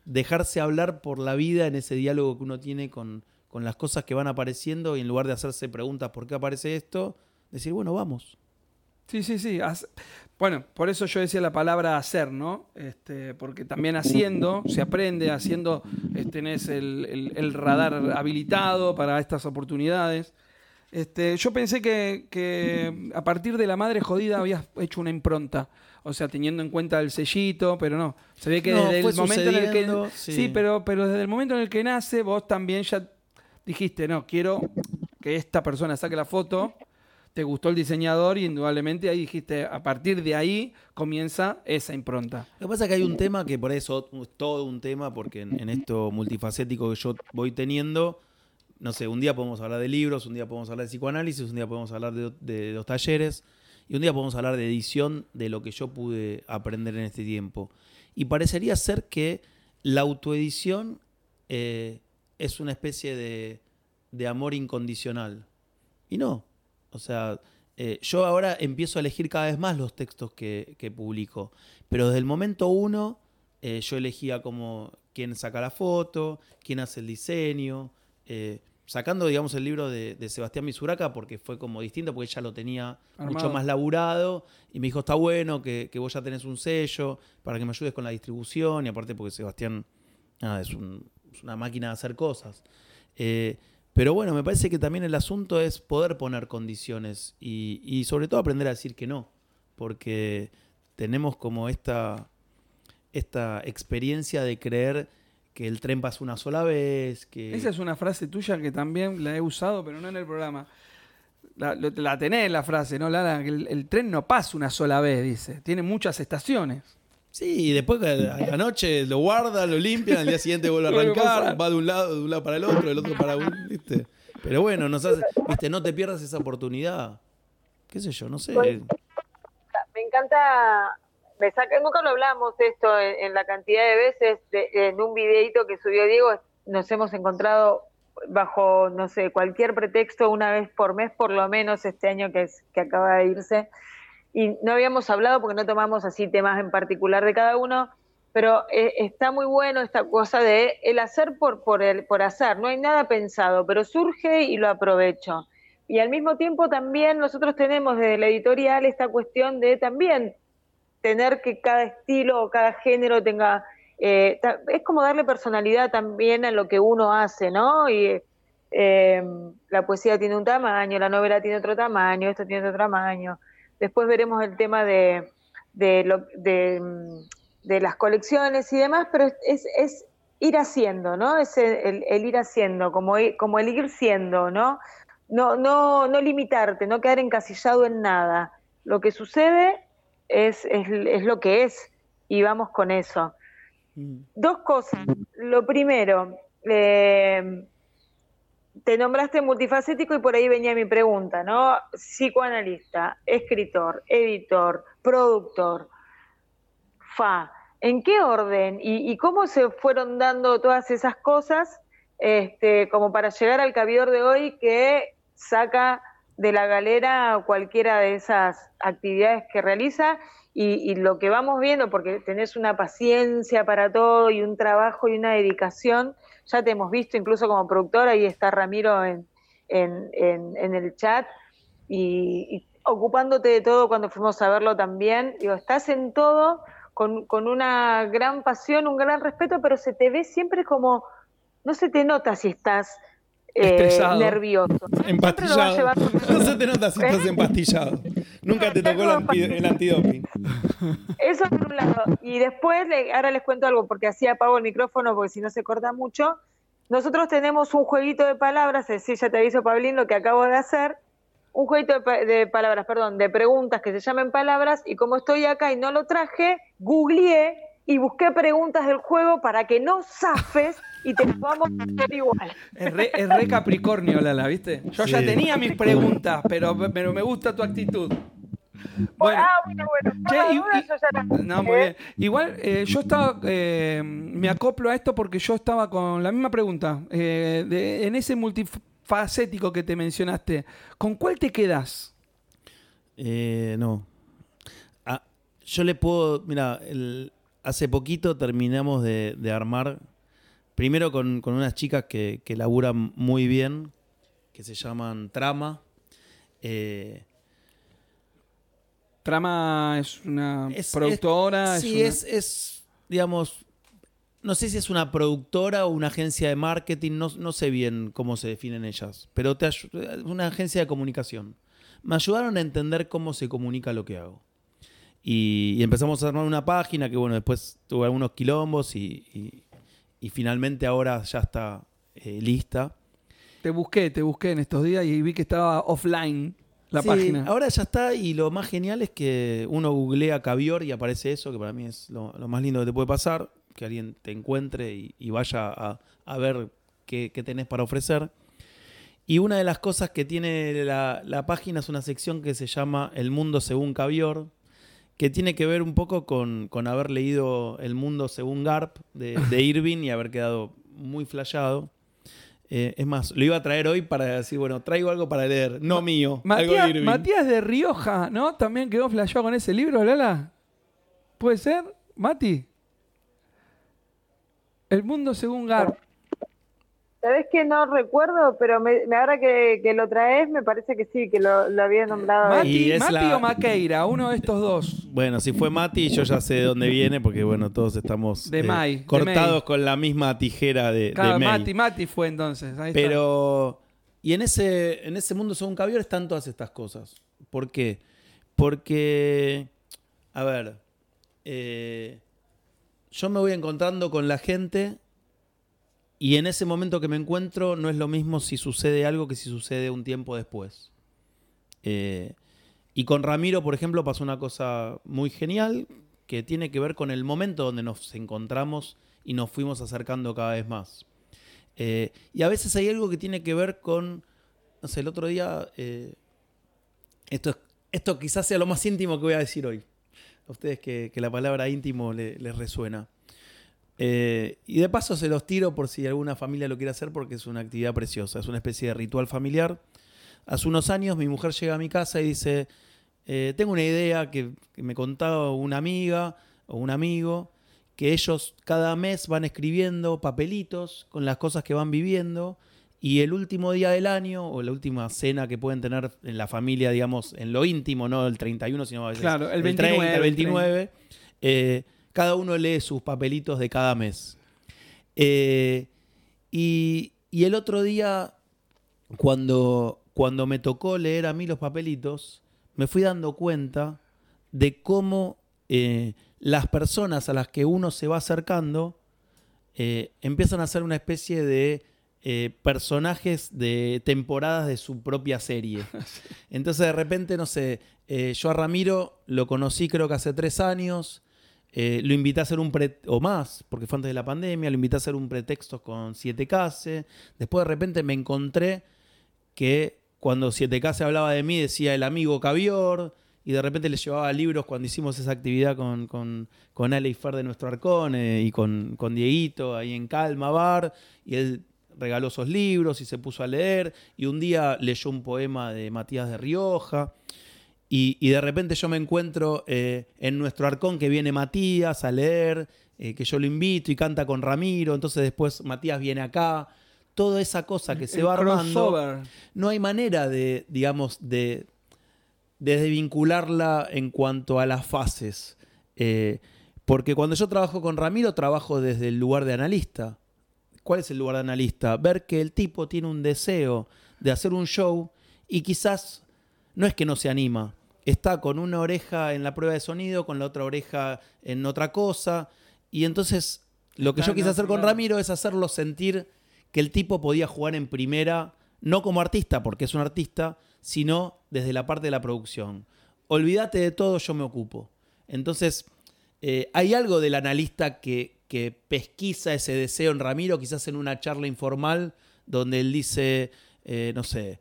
dejarse hablar por la vida en ese diálogo que uno tiene con, con las cosas que van apareciendo y en lugar de hacerse preguntas por qué aparece esto, decir, bueno, vamos. Sí, sí, sí. Bueno, por eso yo decía la palabra hacer, ¿no? Este, porque también haciendo se aprende, haciendo este, tenés el, el- el radar habilitado para estas oportunidades. Este, yo pensé que, que a partir de la madre jodida habías hecho una impronta. O sea, teniendo en cuenta el sellito, pero no. Se ve que No, desde el momento en el que. sí. pero, pero desde el momento en el que nace, vos también ya dijiste, no, quiero que esta persona saque la foto te gustó el diseñador y indudablemente ahí dijiste, a partir de ahí comienza esa impronta. Lo que pasa es que hay un tema que por eso es todo un tema, porque en, esto multifacético que yo voy teniendo, no sé, un día podemos hablar de libros, un día podemos hablar de psicoanálisis, un día podemos hablar de, de los talleres, y un día podemos hablar de edición de lo que yo pude aprender en este tiempo. Y parecería ser que la autoedición eh, es una especie de, de amor incondicional. Y no. O sea, eh, yo ahora empiezo a elegir cada vez más los textos que, que publico. Pero desde el momento uno, eh, yo elegía como quién saca la foto, quién hace el diseño. eh, sacando, digamos, el libro de, de Sebastián Misuraca, porque fue como distinto, porque ella lo tenía mucho más laburado. Y me dijo, está bueno que, que vos ya tenés un sello para que me ayudes con la distribución. Y aparte, porque Sebastián nada, es, un- es una máquina de hacer cosas. Eh, pero bueno, me parece que también el asunto es poder poner condiciones y, sobre todo aprender a decir que no, porque tenemos como esta, esta experiencia de creer que el tren pasa una sola vez, que... Esa es una frase tuya que también la he usado, pero no en el programa. La, tenés la frase, ¿no, Lara? El, el tren no pasa una sola vez, dice. Tiene muchas estaciones. Sí, y después a la noche lo guarda, lo limpian, al día siguiente vuelve a arrancar, va de un lado, de un lado para el otro, del otro para un, ¿viste? Pero bueno, nos hace, ¿viste? No te pierdas esa oportunidad. ¿Qué sé yo? No sé. Pues, Me encanta, me saca, nunca lo hablamos esto en, en la cantidad de veces, de- en un videito que subió Diego, nos hemos encontrado bajo, no sé, cualquier pretexto una vez por mes, por lo menos este año que, es, que acaba de irse. Y no habíamos hablado porque no tomamos así temas en particular de cada uno, pero eh, está muy bueno esta cosa de el hacer por, por, el, por hacer, no hay nada pensado, pero surge y lo aprovecho. Y al mismo tiempo también nosotros tenemos desde la editorial esta cuestión de también tener que cada estilo o cada género tenga, eh, es como darle personalidad también a lo que uno hace, ¿no? Y eh, la poesía tiene un tamaño, la novela tiene otro tamaño, esto tiene otro tamaño. Después veremos el tema de, de, lo- de, mm, de las colecciones y demás, pero es, es, ir haciendo, ¿no? Es el, ir haciendo, como, como el ir siendo, ¿no? No, no, no limitarte, no quedar encasillado en nada. Lo que sucede es, es, es lo que es y vamos con eso. Mm. Dos cosas. Lo primero, eh, te nombraste multifacético y por ahí venía mi pregunta, ¿no? Psicoanalista, escritor, editor, productor, fa. ¿En qué orden y, y cómo se fueron dando todas esas cosas este, como para llegar al cabidor de hoy que saca de la galera cualquiera de esas actividades que realiza y, y lo que vamos viendo, porque tenés una paciencia para todo y un trabajo y una dedicación, ya te hemos visto incluso como productora, ahí está Ramiro en, en, en- en el chat, y, y ocupándote de todo cuando fuimos a verlo también, digo, estás en todo con, con una gran pasión, un gran respeto, pero se te ve siempre como, no se te nota si estás eh, nervioso. Empastillado. No se te nota si estás ¿Eh? empastillado. Nunca te tocó el, anti- el antidoping. Eso por un lado. Y después, le- ahora les cuento algo, porque así apago el micrófono, porque si no se corta mucho. Nosotros tenemos un jueguito de palabras, es decir, ya te aviso, Pablín, lo que acabo de hacer. Un jueguito de, pa- de palabras, perdón, de preguntas que se llaman palabras. Y como estoy acá y no lo traje, googleé y busqué preguntas del juego para que no zafes y te las vamos a hacer igual. Es re, es re Capricornio, Lala, ¿viste? Yo ya tenía mis preguntas, pero, pero me gusta tu actitud. Bueno, ah, bueno, bueno. Che, y- no, muy bien. Igual eh, yo estaba, eh, me acoplo a esto porque yo estaba con la misma pregunta. eh, de- en ese multifacético que te mencionaste, ¿con cuál te quedas? Eh, no. Ah, yo le puedo. Mira, el- hace poquito terminamos de, de armar. Primero con, con unas chicas que, que laburan muy bien, que se llaman Trama. Eh, Trama es una Es- productora. es- es sí, una- es, es, digamos, no sé si es una productora o una agencia de marketing, no, no sé bien cómo se definen ellas, pero te ayu- una agencia de comunicación. Me ayudaron a entender cómo se comunica lo que hago. Y, y empezamos a armar una página que, bueno, después tuve algunos quilombos y, y- y finalmente ahora ya está eh, lista. Te busqué, te busqué en estos días y vi que estaba offline la Sí, página. Ahora ya está y lo más genial es que uno googlea Cavior y aparece eso, que para mí es lo, lo más lindo que te puede pasar, que alguien te encuentre y, y vaya a, a ver qué, qué tenés para ofrecer. Y una de las cosas que tiene la, la página es una sección que se llama El Mundo Según Cavior, que tiene que ver un poco con, con haber leído El Mundo Según Garp de, de Irving y haber quedado muy flayado. Eh, es más, lo iba a traer hoy para decir, bueno, traigo algo para leer, no mío, algo de Matías, Irving. Matías de Rioja, ¿no? También quedó flasheado con ese libro, Lala. ¿Puede ser? Mati. El mundo según Gar. Sabes que no recuerdo, pero me, me- ahora que, que lo traes, me parece que sí, que lo, lo había nombrado. Mati, Y es Mati la- o Maqueira, uno de estos dos. Bueno, si fue Mati, yo ya sé de dónde viene, porque bueno, todos estamos De May, de cortados con la misma tijera de, de Claro, May. Mati, Mati fue entonces. ahí está. Pero, y en ese, en ese mundo según Caviar están todas estas cosas. ¿Por qué? Porque, a ver, eh, yo me voy encontrando con la gente y en ese momento que me encuentro no es lo mismo si sucede algo que si sucede un tiempo después. Eh, y con Ramiro, por ejemplo, pasó una cosa muy genial que tiene que ver con el momento donde nos encontramos y nos fuimos acercando cada vez más. Eh, y a veces hay algo que tiene que ver con, no sé, el otro día, eh, esto, es- esto quizás sea lo más íntimo que voy a decir hoy. A ustedes que, que la palabra íntimo le- les resuena. Eh, y de paso se los tiro por si alguna familia lo quiere hacer porque es una actividad preciosa, es una especie de ritual familiar. Hace unos años mi mujer llega a mi casa y dice, eh, tengo una idea que, que me contaba una amiga o un amigo, que ellos cada mes van escribiendo papelitos con las cosas que van viviendo y el último día del año o la última cena que pueden tener en la familia, digamos, en lo íntimo, no el 31, sino a veces Claro, el 30, 29, el 29, eh, cada uno lee sus papelitos de cada mes. Eh, y, y el otro día, cuando, cuando me tocó leer a mí los papelitos, me fui dando cuenta de cómo eh, las personas a las que uno se va acercando eh, empiezan a ser una especie de eh, personajes de temporadas de su propia serie. Entonces de repente, no sé, eh, yo a Ramiro lo conocí creo que hace tres años, eh, lo invité a hacer un pre o más, porque fue antes de la pandemia, lo invité a hacer un pretexto con 7K. Después de repente me encontré que cuando 7K se hablaba de mí decía el amigo Cavior, y de repente le llevaba libros cuando hicimos esa actividad con, con, con Ale y Fer de nuestro arcón eh, y con, con Dieguito ahí en Calma Bar, y él regaló esos libros y se puso a leer, y un día leyó un poema de Matías de Rioja. Y, y de repente yo me encuentro eh, en nuestro arcón que viene Matías a leer, eh, que yo lo invito y canta con Ramiro, entonces después Matías viene acá. Toda esa cosa que se El va armando, no hay manera de, digamos, de, de desvincularla en cuanto a las fases. Eh, porque cuando yo trabajo con Ramiro, trabajo desde el lugar de analista. ¿Cuál es el lugar de analista? Ver que el tipo tiene un deseo de hacer un show y quizás no es que no se anima. Está con una oreja en la prueba de sonido, con la otra oreja en otra cosa. Y entonces lo que yo quise hacer con. Ramiro es hacerlo sentir que el tipo podía jugar en primera, no como artista, porque es un artista, sino desde la parte de la producción. Olvídate de todo, yo me ocupo. Entonces, eh, hay algo del analista que, que pesquisa ese deseo en Ramiro, quizás en una charla informal, donde él dice, eh, no sé,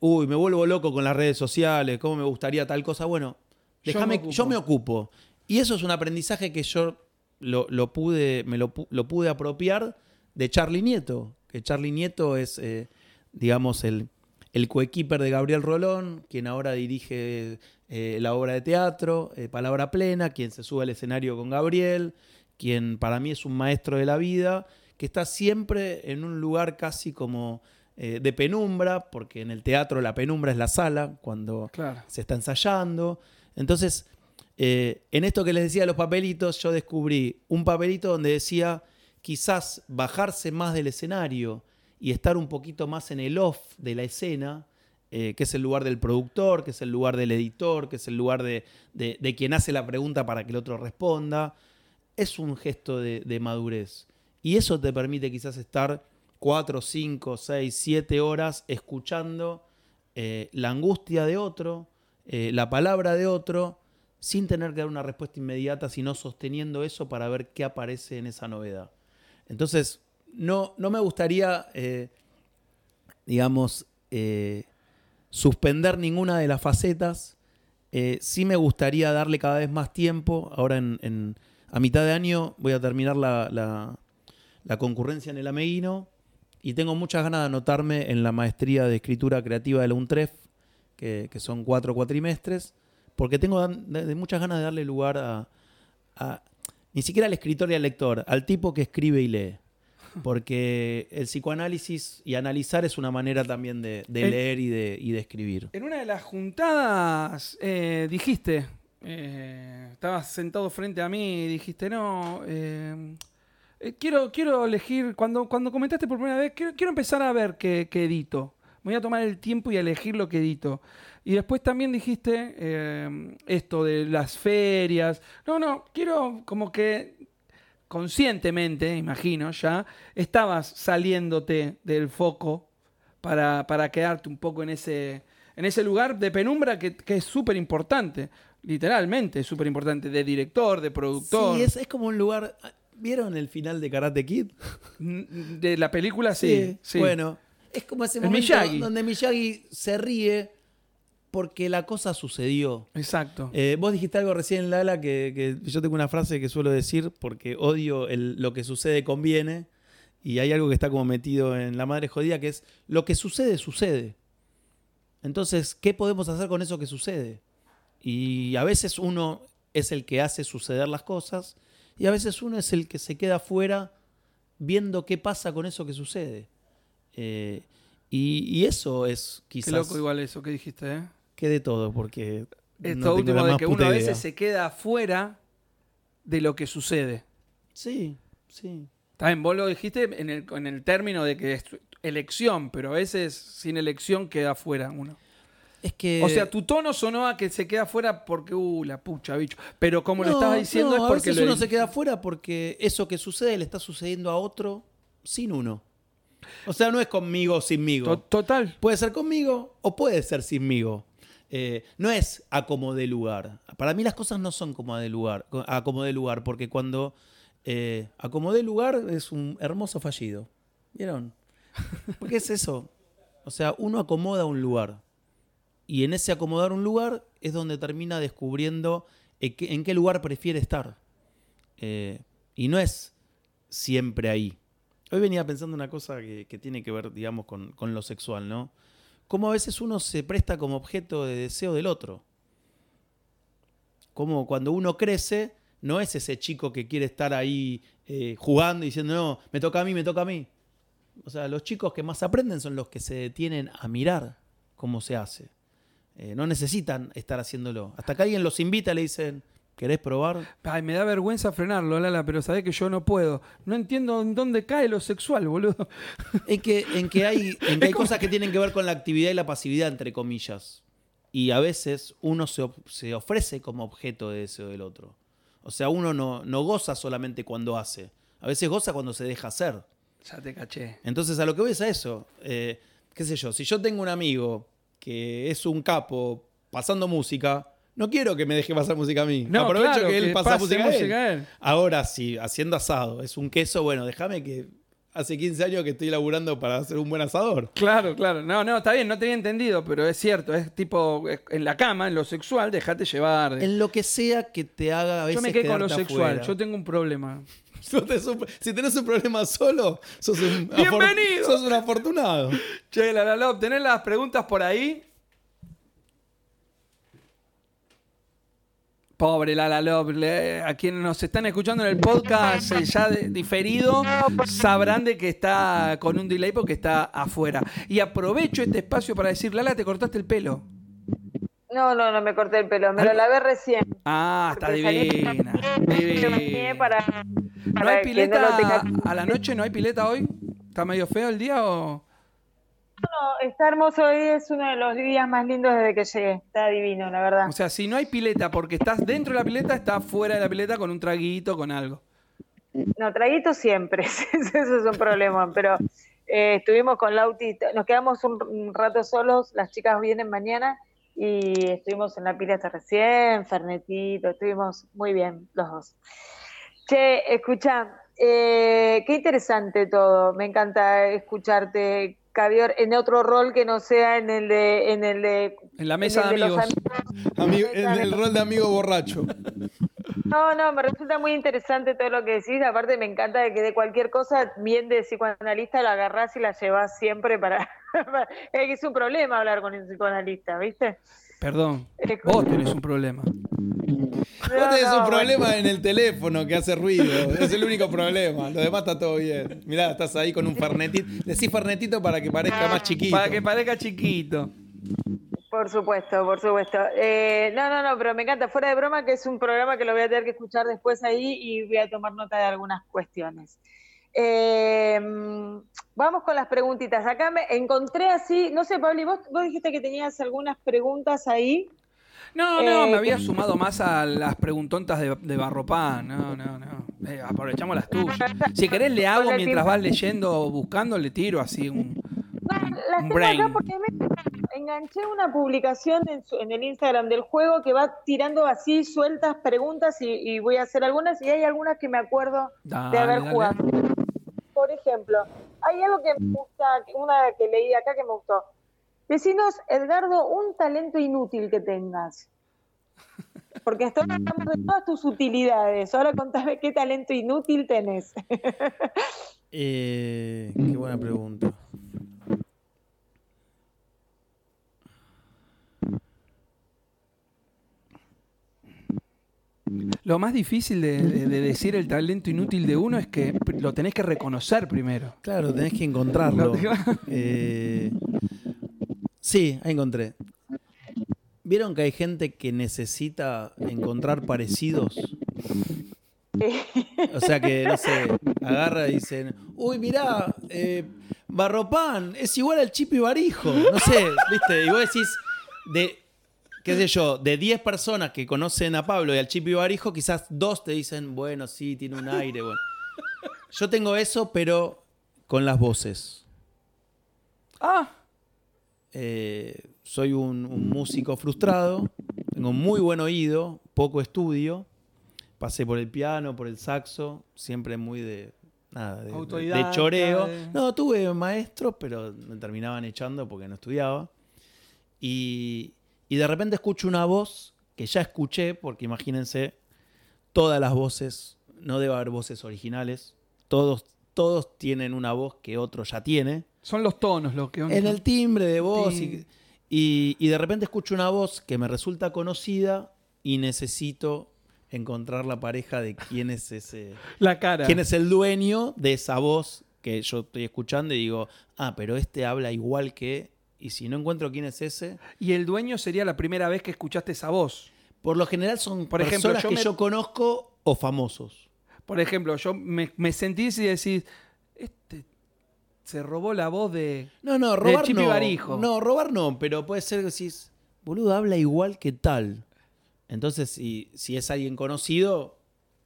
uy, me vuelvo loco con las redes sociales, cómo me gustaría tal cosa. Bueno, Yo déjame, me yo ocupo. me ocupo. Y eso es un aprendizaje que yo lo, lo pude, me lo, lo pude apropiar de Charlie Nieto, que Charlie Nieto es, eh, digamos, el, el coequiper de Gabriel Rolón, quien ahora dirige eh, la obra de teatro, eh, Palabra Plena, quien se sube al escenario con Gabriel, quien para mí es un maestro de la vida, que está siempre en un lugar casi como eh, de penumbra, porque en el teatro la penumbra es la sala, cuando Claro. se está ensayando. Entonces, eh, en esto que les decía de los papelitos, yo descubrí un papelito donde decía quizás bajarse más del escenario y estar un poquito más en el off de la escena, eh, que es el lugar del productor, que es el lugar del editor, que es el lugar de, de- de quien hace la pregunta para que el otro responda. Es un gesto de, de madurez. Y eso te permite quizás estar cuatro, cinco, seis, siete horas escuchando eh, la angustia de otro, eh, la palabra de otro, sin tener que dar una respuesta inmediata, sino sosteniendo eso para ver qué aparece en esa novedad. Entonces, no, no me gustaría, eh, digamos, suspender ninguna de las facetas. Sí me gustaría darle cada vez más tiempo. Ahora, en- a mitad de año, voy a terminar la, la- la concurrencia en el Ameguino y tengo muchas ganas de anotarme en la maestría de escritura creativa de la UNTREF, que, que son cuatro cuatrimestres, porque tengo dan- de- de muchas ganas de darle lugar a, a- ni siquiera al escritor y al lector, al tipo que escribe y lee. Porque el psicoanálisis y analizar es una manera también de, leer y de, y de escribir. En una de las juntadas eh, dijiste, eh, estabas sentado frente a mí y dijiste, no, eh, eh, quiero, quiero elegir, cuando, cuando comentaste por primera vez, quiero, quiero empezar a ver qué, edito. Voy a tomar el tiempo y a elegir lo que edito. Y después también dijiste eh, esto de las ferias. No, no, quiero como que conscientemente, imagino ya, estabas saliéndote del foco para, para quedarte un poco en ese, en ese lugar de penumbra que, que es súper importante, literalmente es súper importante, de director, de productor. Sí, es, es como un lugar. ¿Vieron el final de Karate Kid? De la película, sí. sí. Bueno, es como ese El momento Miyagi. donde Miyagi se ríe porque la cosa sucedió. Exacto. Eh, vos dijiste algo recién, Lala, que, que yo tengo una frase que suelo decir porque odio el, lo que sucede conviene. Y hay algo que está como metido en la madre jodida que es lo que sucede, sucede. Entonces, ¿qué podemos hacer con eso que sucede? Y a veces uno es el que hace suceder las cosas y a veces uno es el que se queda afuera viendo qué pasa con eso que sucede. Eh, y, y eso es Qué quizás loco igual eso que dijiste, ¿eh? que de todo, porque... Esto no último de que uno a veces se queda afuera de lo que sucede. Sí, sí. También vos lo dijiste en el, en el término de que es elección, pero a veces sin elección queda afuera uno. Es que... O sea, tu tono sonó a que se queda afuera porque, uh, la pucha, bicho. Pero como lo estabas diciendo no, es a porque veces lo uno se queda afuera porque eso que sucede le está sucediendo a otro sin uno. O sea, no es conmigo o sinmigo. To- Total. Puede ser conmigo o puede ser sinmigo. Eh, no es a como de lugar. Para mí las cosas no son como de lugar, a como de lugar, porque cuando eh, a como de lugar es un hermoso fallido. ¿Vieron? Porque es eso. O sea, uno acomoda un lugar. Y en ese acomodar un lugar es donde termina descubriendo en qué, en qué lugar prefiere estar. Eh, y no es siempre ahí. Hoy venía pensando una cosa que, que tiene que ver, digamos, con, con lo sexual, ¿no? Cómo a veces uno se presta como objeto de deseo del otro. Como cuando uno crece, no es ese chico que quiere estar ahí eh, jugando y diciendo, no, me toca a mí, me toca a mí. O sea, los chicos que más aprenden son los que se detienen a mirar cómo se hace. Eh, no necesitan estar haciéndolo. Hasta que alguien los invita y le dicen, ¿querés probar? Ay, me da vergüenza frenarlo, Lala, pero sabés que yo no puedo. No entiendo en dónde cae lo sexual, boludo. En que, en que hay, en que hay cosas que tienen que ver con la actividad y la pasividad, entre comillas. Y a veces uno se, se ofrece como objeto de deseo del otro. O sea, uno no, no goza solamente cuando hace. A veces goza cuando se deja hacer. Ya te caché. Entonces, a lo que voy es a eso. Eh, ¿Qué sé yo? Si yo tengo un amigo que es un capo pasando música, no quiero que me deje pasar música a mí. No, Aprovecho claro, que él que pasa pase música, a él. música a él. Ahora, si haciendo asado es un queso, bueno, déjame que hace 15 años que estoy laburando para hacer un buen asador. Claro, claro. No, no, está bien, no te había entendido, pero es cierto. Es tipo, en la cama, en lo sexual, déjate llevar. En lo que sea que te haga a veces Yo me quedé con lo sexual. afuera. Yo tengo un problema. Si tenés un problema solo, sos un ¡Bienvenido! sos un afortunado. Che, la, la, la, ¿tenés las preguntas por ahí? Pobre Lala Love, a quienes nos están escuchando en el podcast eh, ya de- diferido, sabrán de que está con un delay porque está afuera. Y aprovecho este espacio para decir, Lala, te cortaste el pelo. No, no, no me corté el pelo, me lo lavé recién. Ah, está divina. Divina. para, ¿No para hay que pileta no a la noche? ¿No hay pileta hoy? ¿Está medio feo el día o...? No, está hermoso hoy, es uno de los días más lindos desde que llegué. Está divino, la verdad. O sea, si no hay pileta porque estás dentro de la pileta, estás fuera de la pileta con un traguito, con algo. No, traguito siempre, eso es un problema, pero eh, estuvimos con Lauti, nos quedamos un rato solos, las chicas vienen mañana y estuvimos en la pileta recién, Fernetito, estuvimos muy bien los dos. Che, escucha, eh, qué interesante todo, me encanta escucharte, Cavior, en otro rol que no sea en el de... En el de En la mesa en el de los amigos. Amigo- en el rol de amigo borracho. No, no, me resulta muy interesante todo lo que decís. Aparte, me encanta de que de cualquier cosa, bien de psicoanalista, la agarrás y la llevas siempre para. es que es un problema hablar con un psicoanalista, ¿viste? Perdón, vos tenés un problema. Vos tenés un problema en el teléfono que hace ruido. Es el único problema. Lo demás está todo bien. Mirá, estás ahí con un fernetito. Decís fernetito para que parezca más chiquito. Para que parezca chiquito. Por supuesto, por supuesto. Eh, no, no, no, pero me encanta. Fuera de broma, que es un programa que lo voy a tener que escuchar después ahí y voy a tomar nota de algunas cuestiones. Eh, vamos con las preguntitas. Acá me encontré así, no sé, Pablo, ¿vos, vos dijiste que tenías algunas preguntas ahí. No, no, Eh, me había sumado más a las preguntontas de, de Barropán. No, no, no. Eh, aprovechamos las tuyas. Si querés, le hago mientras vas leyendo o buscando, le tiro así un. Las tengo brain. acá porque me enganché una publicación en, su- en el Instagram del juego que va tirando así sueltas preguntas y, y voy a hacer algunas y hay algunas que me acuerdo Dale, de haber dale. jugado. Por ejemplo, hay algo que me gusta, una que leí acá que me gustó. Decinos, Edgardo, un talento inútil que tengas. Porque hasta ahora hablamos de todas tus utilidades. Ahora contame qué talento inútil tenés. Eh, qué buena pregunta. Lo más difícil de, de- de decir el talento inútil de uno es que lo tenés que reconocer primero. Claro, tenés que encontrarlo. Eh, sí, ahí encontré. ¿Vieron que hay gente que necesita encontrar parecidos? O sea que, no sé, agarra y dicen, uy, mirá, eh, Barropan es igual al Chipi Barijo. No sé, viste, y vos decís, de, qué sé yo, de 10 personas que conocen a Pablo y al Chipi Barijo, quizás dos te dicen, bueno, sí, tiene un aire, bueno. Yo tengo eso, pero con las voces. Ah, Eh, soy un, un músico frustrado, tengo muy buen oído, poco estudio, pasé por el piano, por el saxo, siempre muy de nada, de, de- de choreo. No, tuve maestros, pero me terminaban echando porque no estudiaba. Y, y de repente escucho una voz que ya escuché, porque imagínense, todas las voces, no debe haber voces originales, todos, todos tienen una voz que otro ya tiene. son los tonos los que... En el timbre de voz. Y, y- y de repente escucho una voz que me resulta conocida y necesito encontrar la pareja de quién es ese. La cara. quién es el dueño de esa voz que yo estoy escuchando y digo, ah, pero este habla igual que. Y si no encuentro quién es ese, Y el dueño sería la primera vez que escuchaste esa voz. por lo general son Por ejemplo, personas yo que me- yo conozco o famosos. Por ejemplo, yo me, me sentís y decís, este se robó la voz de... No, no, robar no. Barijo. No, robar no, pero puede ser que decís, boludo, habla igual que tal. Entonces, si, si es alguien conocido,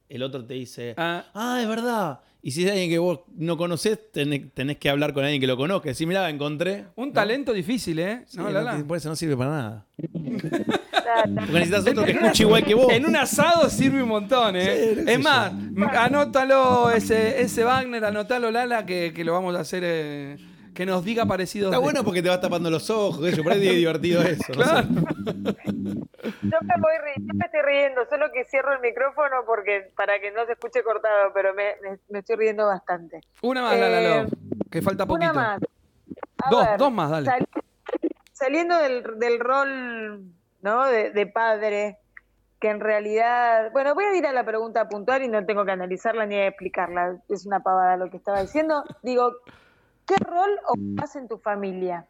el otro te dice, Ah, ah, es verdad. Y si es alguien que vos no conocés, tenés, tenés que hablar con alguien que lo conozca. Decir, mirá, encontré. un ¿no? talento difícil, ¿eh? Sí, No, la, por eso no sirve para nada. Porque necesitas otro que escuche igual que vos. En un asado sirve un montón, ¿eh? Sí, es más, anótalo ese, ese Wagner, anótalo Lala, que, que lo vamos a hacer, eh, que nos diga parecidos. Está de- bueno porque te vas tapando los ojos. Yo, por ahí es divertido eso. no sé. Claro. Yo me, voy ri- yo me estoy riendo, solo que cierro el micrófono porque para que no se escuche cortado, pero me, me- me estoy riendo bastante. Una más, Eh, que falta poquito. Una más. A Dos, ver, dos más, dale. sali- saliendo del, del rol ¿no? de, de padre, que en realidad, bueno, voy a ir a la pregunta puntual y no tengo que analizarla ni explicarla, es una pavada lo que estaba diciendo. Digo, ¿qué rol ocupas en tu familia?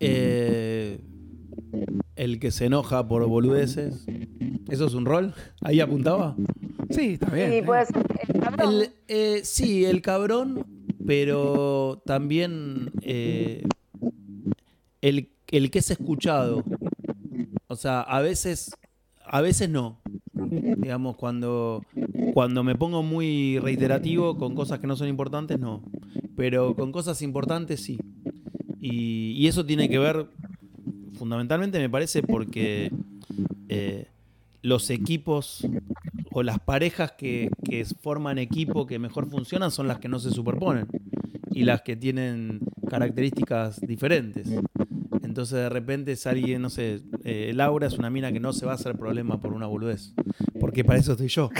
Eh, el que se enoja por boludeces. ¿Eso es un rol? ¿Ahí apuntaba? Sí, está bien. y ¿eh? puede ser el cabrón. El, eh, sí, el cabrón, pero también eh, el, el que es escuchado. O sea, a veces, a veces no. Digamos, cuando, cuando me pongo muy reiterativo con cosas que no son importantes, no. Pero con cosas importantes, sí. Y, eso tiene que ver, fundamentalmente me parece, porque eh, los equipos o las parejas que forman equipo que mejor funcionan son las que no se superponen y las que tienen características diferentes. Entonces de repente es alguien, no sé, eh, Laura es una mina que no se va a hacer problema por una boludez, porque para eso estoy yo.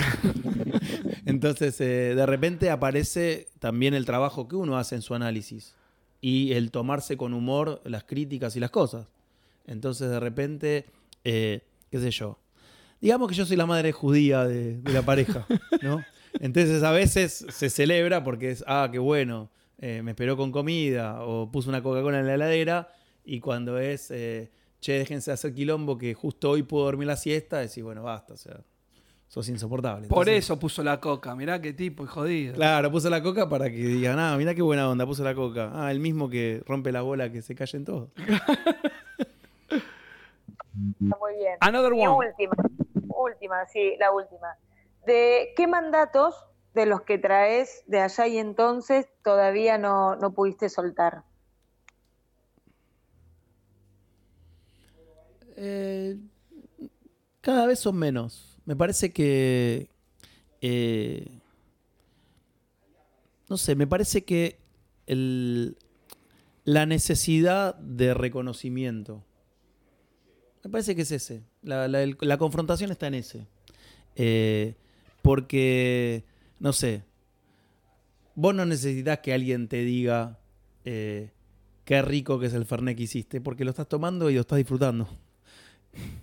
Entonces eh, de repente aparece también el trabajo que uno hace en su análisis y el tomarse con humor las críticas y las cosas. Entonces de repente, eh, qué sé yo, digamos que yo soy la madre judía de, de la pareja, ¿no? Entonces a veces se celebra porque es, ah, qué bueno, eh, me esperó con comida o puso una Coca-Cola en la heladera y cuando es, eh, che, déjense hacer quilombo que justo hoy puedo dormir la siesta, decís, bueno, basta, o sea, sos insoportable. Por Entonces, eso puso la coca. Mirá qué tipo y jodido. Claro, puso la coca para que digan, ah, mira qué buena onda, puso la coca. Ah, el mismo que rompe la bola que se callen todos. Muy bien. Another Y one. última, última, sí, la última. ¿De qué mandatos de los que traes de allá y entonces todavía no, no pudiste soltar? Eh, cada vez son menos. Me parece que. eh, no sé, me parece que el- la necesidad de reconocimiento. Me parece que es ese. La, la- la confrontación está en ese. Eh, porque, no sé, vos no necesitas que alguien te diga eh, qué rico que es el Fernet que hiciste, porque lo estás tomando y lo estás disfrutando.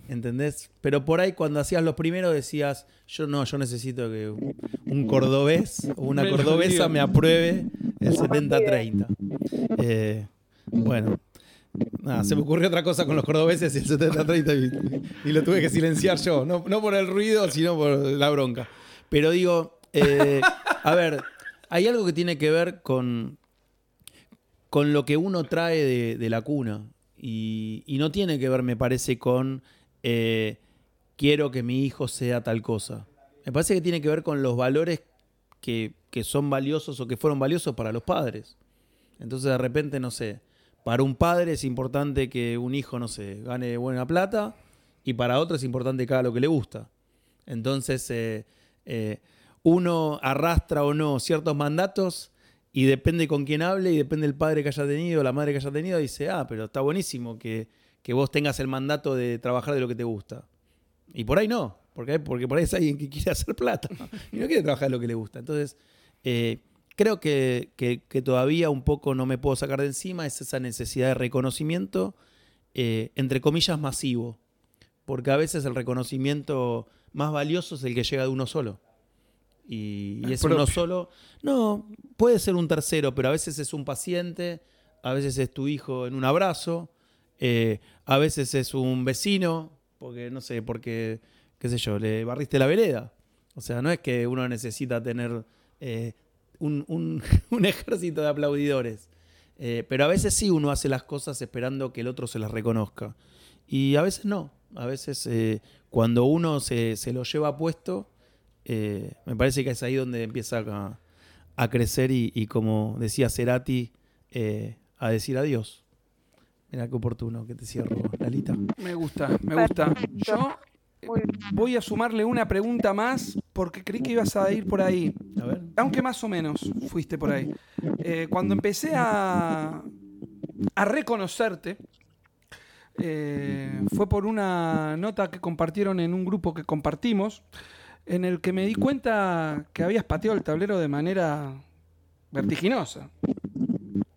¿Entendés? Pero por ahí cuando hacías los primeros decías, yo no, yo necesito que un cordobés o una cordobesa me apruebe el 70-30. Eh, bueno, nada, se me ocurrió otra cosa con los cordobeses y el 70-30 y, y lo tuve que silenciar yo. No, no por el ruido, sino por la bronca. Pero digo, eh, a ver, hay algo que tiene que ver con, con lo que uno trae de, de la cuna. Y, y no tiene que ver, me parece, con eh, quiero que mi hijo sea tal cosa. Me parece que tiene que ver con los valores que, que son valiosos o que fueron valiosos para los padres. Entonces, de repente, no sé, para un padre es importante que un hijo, no sé, gane buena plata y para otro es importante que haga lo que le gusta. Entonces, eh, eh, uno arrastra o no ciertos mandatos y depende con quién hable y depende del padre que haya tenido, la madre que haya tenido, dice, ah, pero está buenísimo que, que vos tengas el mandato de trabajar de lo que te gusta. Y por ahí no, porque, porque por ahí es alguien que quiere hacer plata y no quiere trabajar de lo que le gusta. Entonces, eh, creo que, que- que todavía un poco no me puedo sacar de encima es esa necesidad de reconocimiento, eh, entre comillas, masivo. Porque a veces el reconocimiento más valioso es el que llega de uno solo. Y, es uno solo. No, puede ser un tercero, pero a veces es un paciente, a veces es tu hijo en un abrazo, eh, a veces es un vecino, porque no sé, porque, qué sé yo, le barriste la vereda. O sea, no es que uno necesita tener eh, un, un- un ejército de aplaudidores. Eh, pero a veces sí uno hace las cosas esperando que el otro se las reconozca. Y a veces no. A veces eh, cuando uno se, se lo lleva puesto, eh, me parece que es ahí donde empieza a, a crecer y, y como decía Cerati, eh, a decir adiós. Mira qué oportuno que te cierro, Lalita. Me gusta, me gusta. Yo bien. voy a sumarle una pregunta más porque creí que ibas a ir por ahí. A ver. Aunque más o menos fuiste por ahí. Eh, cuando empecé a, a reconocerte, eh, fue por una nota que compartieron en un grupo que compartimos, en el que me di cuenta que habías pateado el tablero de manera vertiginosa.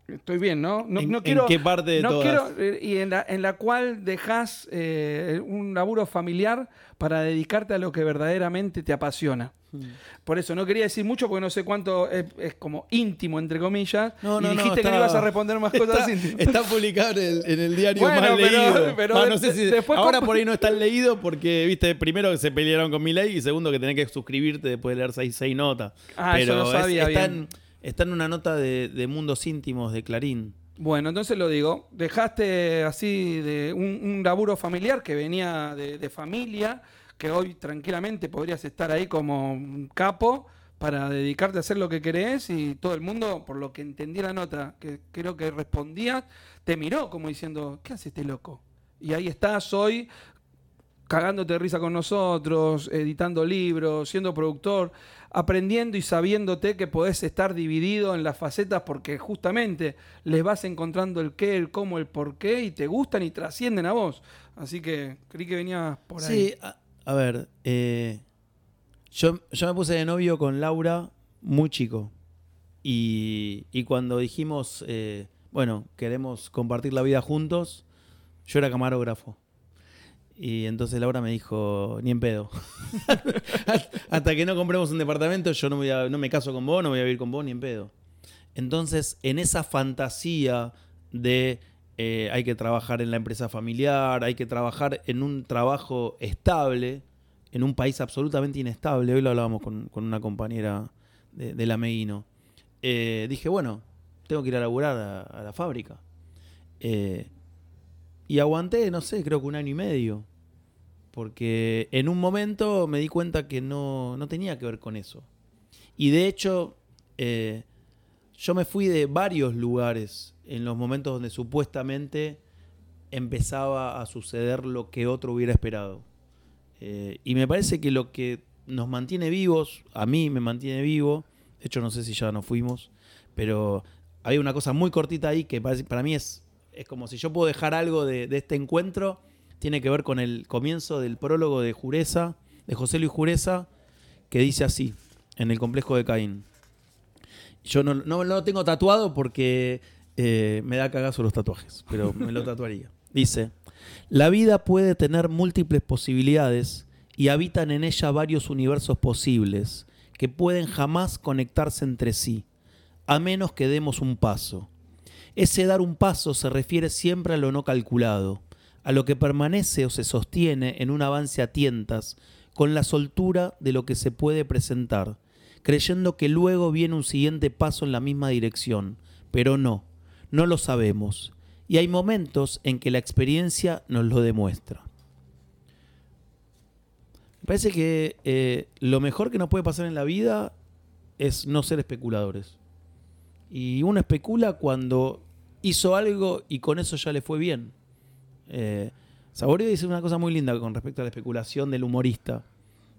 Estoy bien, ¿no? No, ¿En, no en quiero, qué parte de no todas? quiero, eh, y en la, en la cual dejas eh, un laburo familiar para dedicarte a lo que verdaderamente te apasiona. Hmm. Por eso no quería decir mucho porque no sé cuánto es, es como íntimo, entre comillas. No, y no, no, dijiste que está- no ibas a responder más cosas Está, íntimas. está publicado en el, en el diario Bueno, más pero- leído. pero Ah, no sé si- ahora por ahí no está leído porque, viste, primero que se pelearon con mi ley y segundo que tenés que suscribirte después de leer seis, seis notas. Ah, eso no es- sabía está, bien. en, está en una nota de, de Mundos Íntimos de Clarín. Bueno, entonces lo digo. Dejaste así de un, un laburo familiar que venía de, de familia, que hoy tranquilamente podrías estar ahí como un capo para dedicarte a hacer lo que querés y todo el mundo, por lo que entendí la nota, que creo que respondías, te miró como diciendo, ¿qué hace este loco? Y ahí estás hoy cagándote de risa con nosotros, editando libros, siendo productor, aprendiendo y sabiéndote que podés estar dividido en las facetas porque justamente les vas encontrando el qué, el cómo, el por qué y te gustan y trascienden a vos. Así que creí que venías por ahí. Sí, a, ver, eh, yo, yo me puse de novio con Laura muy chico. Y, y cuando dijimos, eh, bueno, queremos compartir la vida juntos, yo era camarógrafo. Y entonces Laura me dijo, ni en pedo. Hasta que no compremos un departamento, yo no me caso con vos, no voy a vivir con vos, ni en pedo. Entonces, en esa fantasía de eh, hay que trabajar en la empresa familiar, hay que trabajar en un trabajo estable, en un país absolutamente inestable, hoy lo hablábamos con, una compañera de, del Ameguino, eh, dije, bueno, tengo que ir a laburar a, la fábrica. Eh, y aguanté, no sé, creo que un año y medio. porque en un momento me di cuenta que no, no tenía que ver con eso. Y de hecho, yo me fui de varios lugares en los momentos donde supuestamente empezaba a suceder lo que otro hubiera esperado. Eh, y me parece que lo que nos mantiene vivos, a mí me mantiene vivo, de hecho no sé si ya nos fuimos, pero había una cosa muy cortita ahí que para mí es, es como si yo puedo dejar algo de, de este encuentro, tiene que ver con el comienzo del prólogo de Jureza, de José Luis Jureza, que dice así, en el complejo de Caín. Yo no, no- no lo tengo tatuado porque eh, me da cagazo los tatuajes, pero me lo tatuaría. Dice, la vida puede tener múltiples posibilidades y habitan en ella varios universos posibles que pueden jamás conectarse entre sí, a menos que demos un paso. Ese dar un paso se refiere siempre a lo no calculado, a lo que permanece o se sostiene en un avance a tientas, con la soltura de lo que se puede presentar, creyendo que luego viene un siguiente paso en la misma dirección, pero no, no lo sabemos, y hay momentos en que la experiencia nos lo demuestra. Me parece que eh, lo mejor que nos puede pasar en la vida es no ser especuladores. Y uno especula cuando hizo algo y con eso ya le fue bien. Eh, Saborio dice una cosa muy linda con respecto a la especulación del humorista.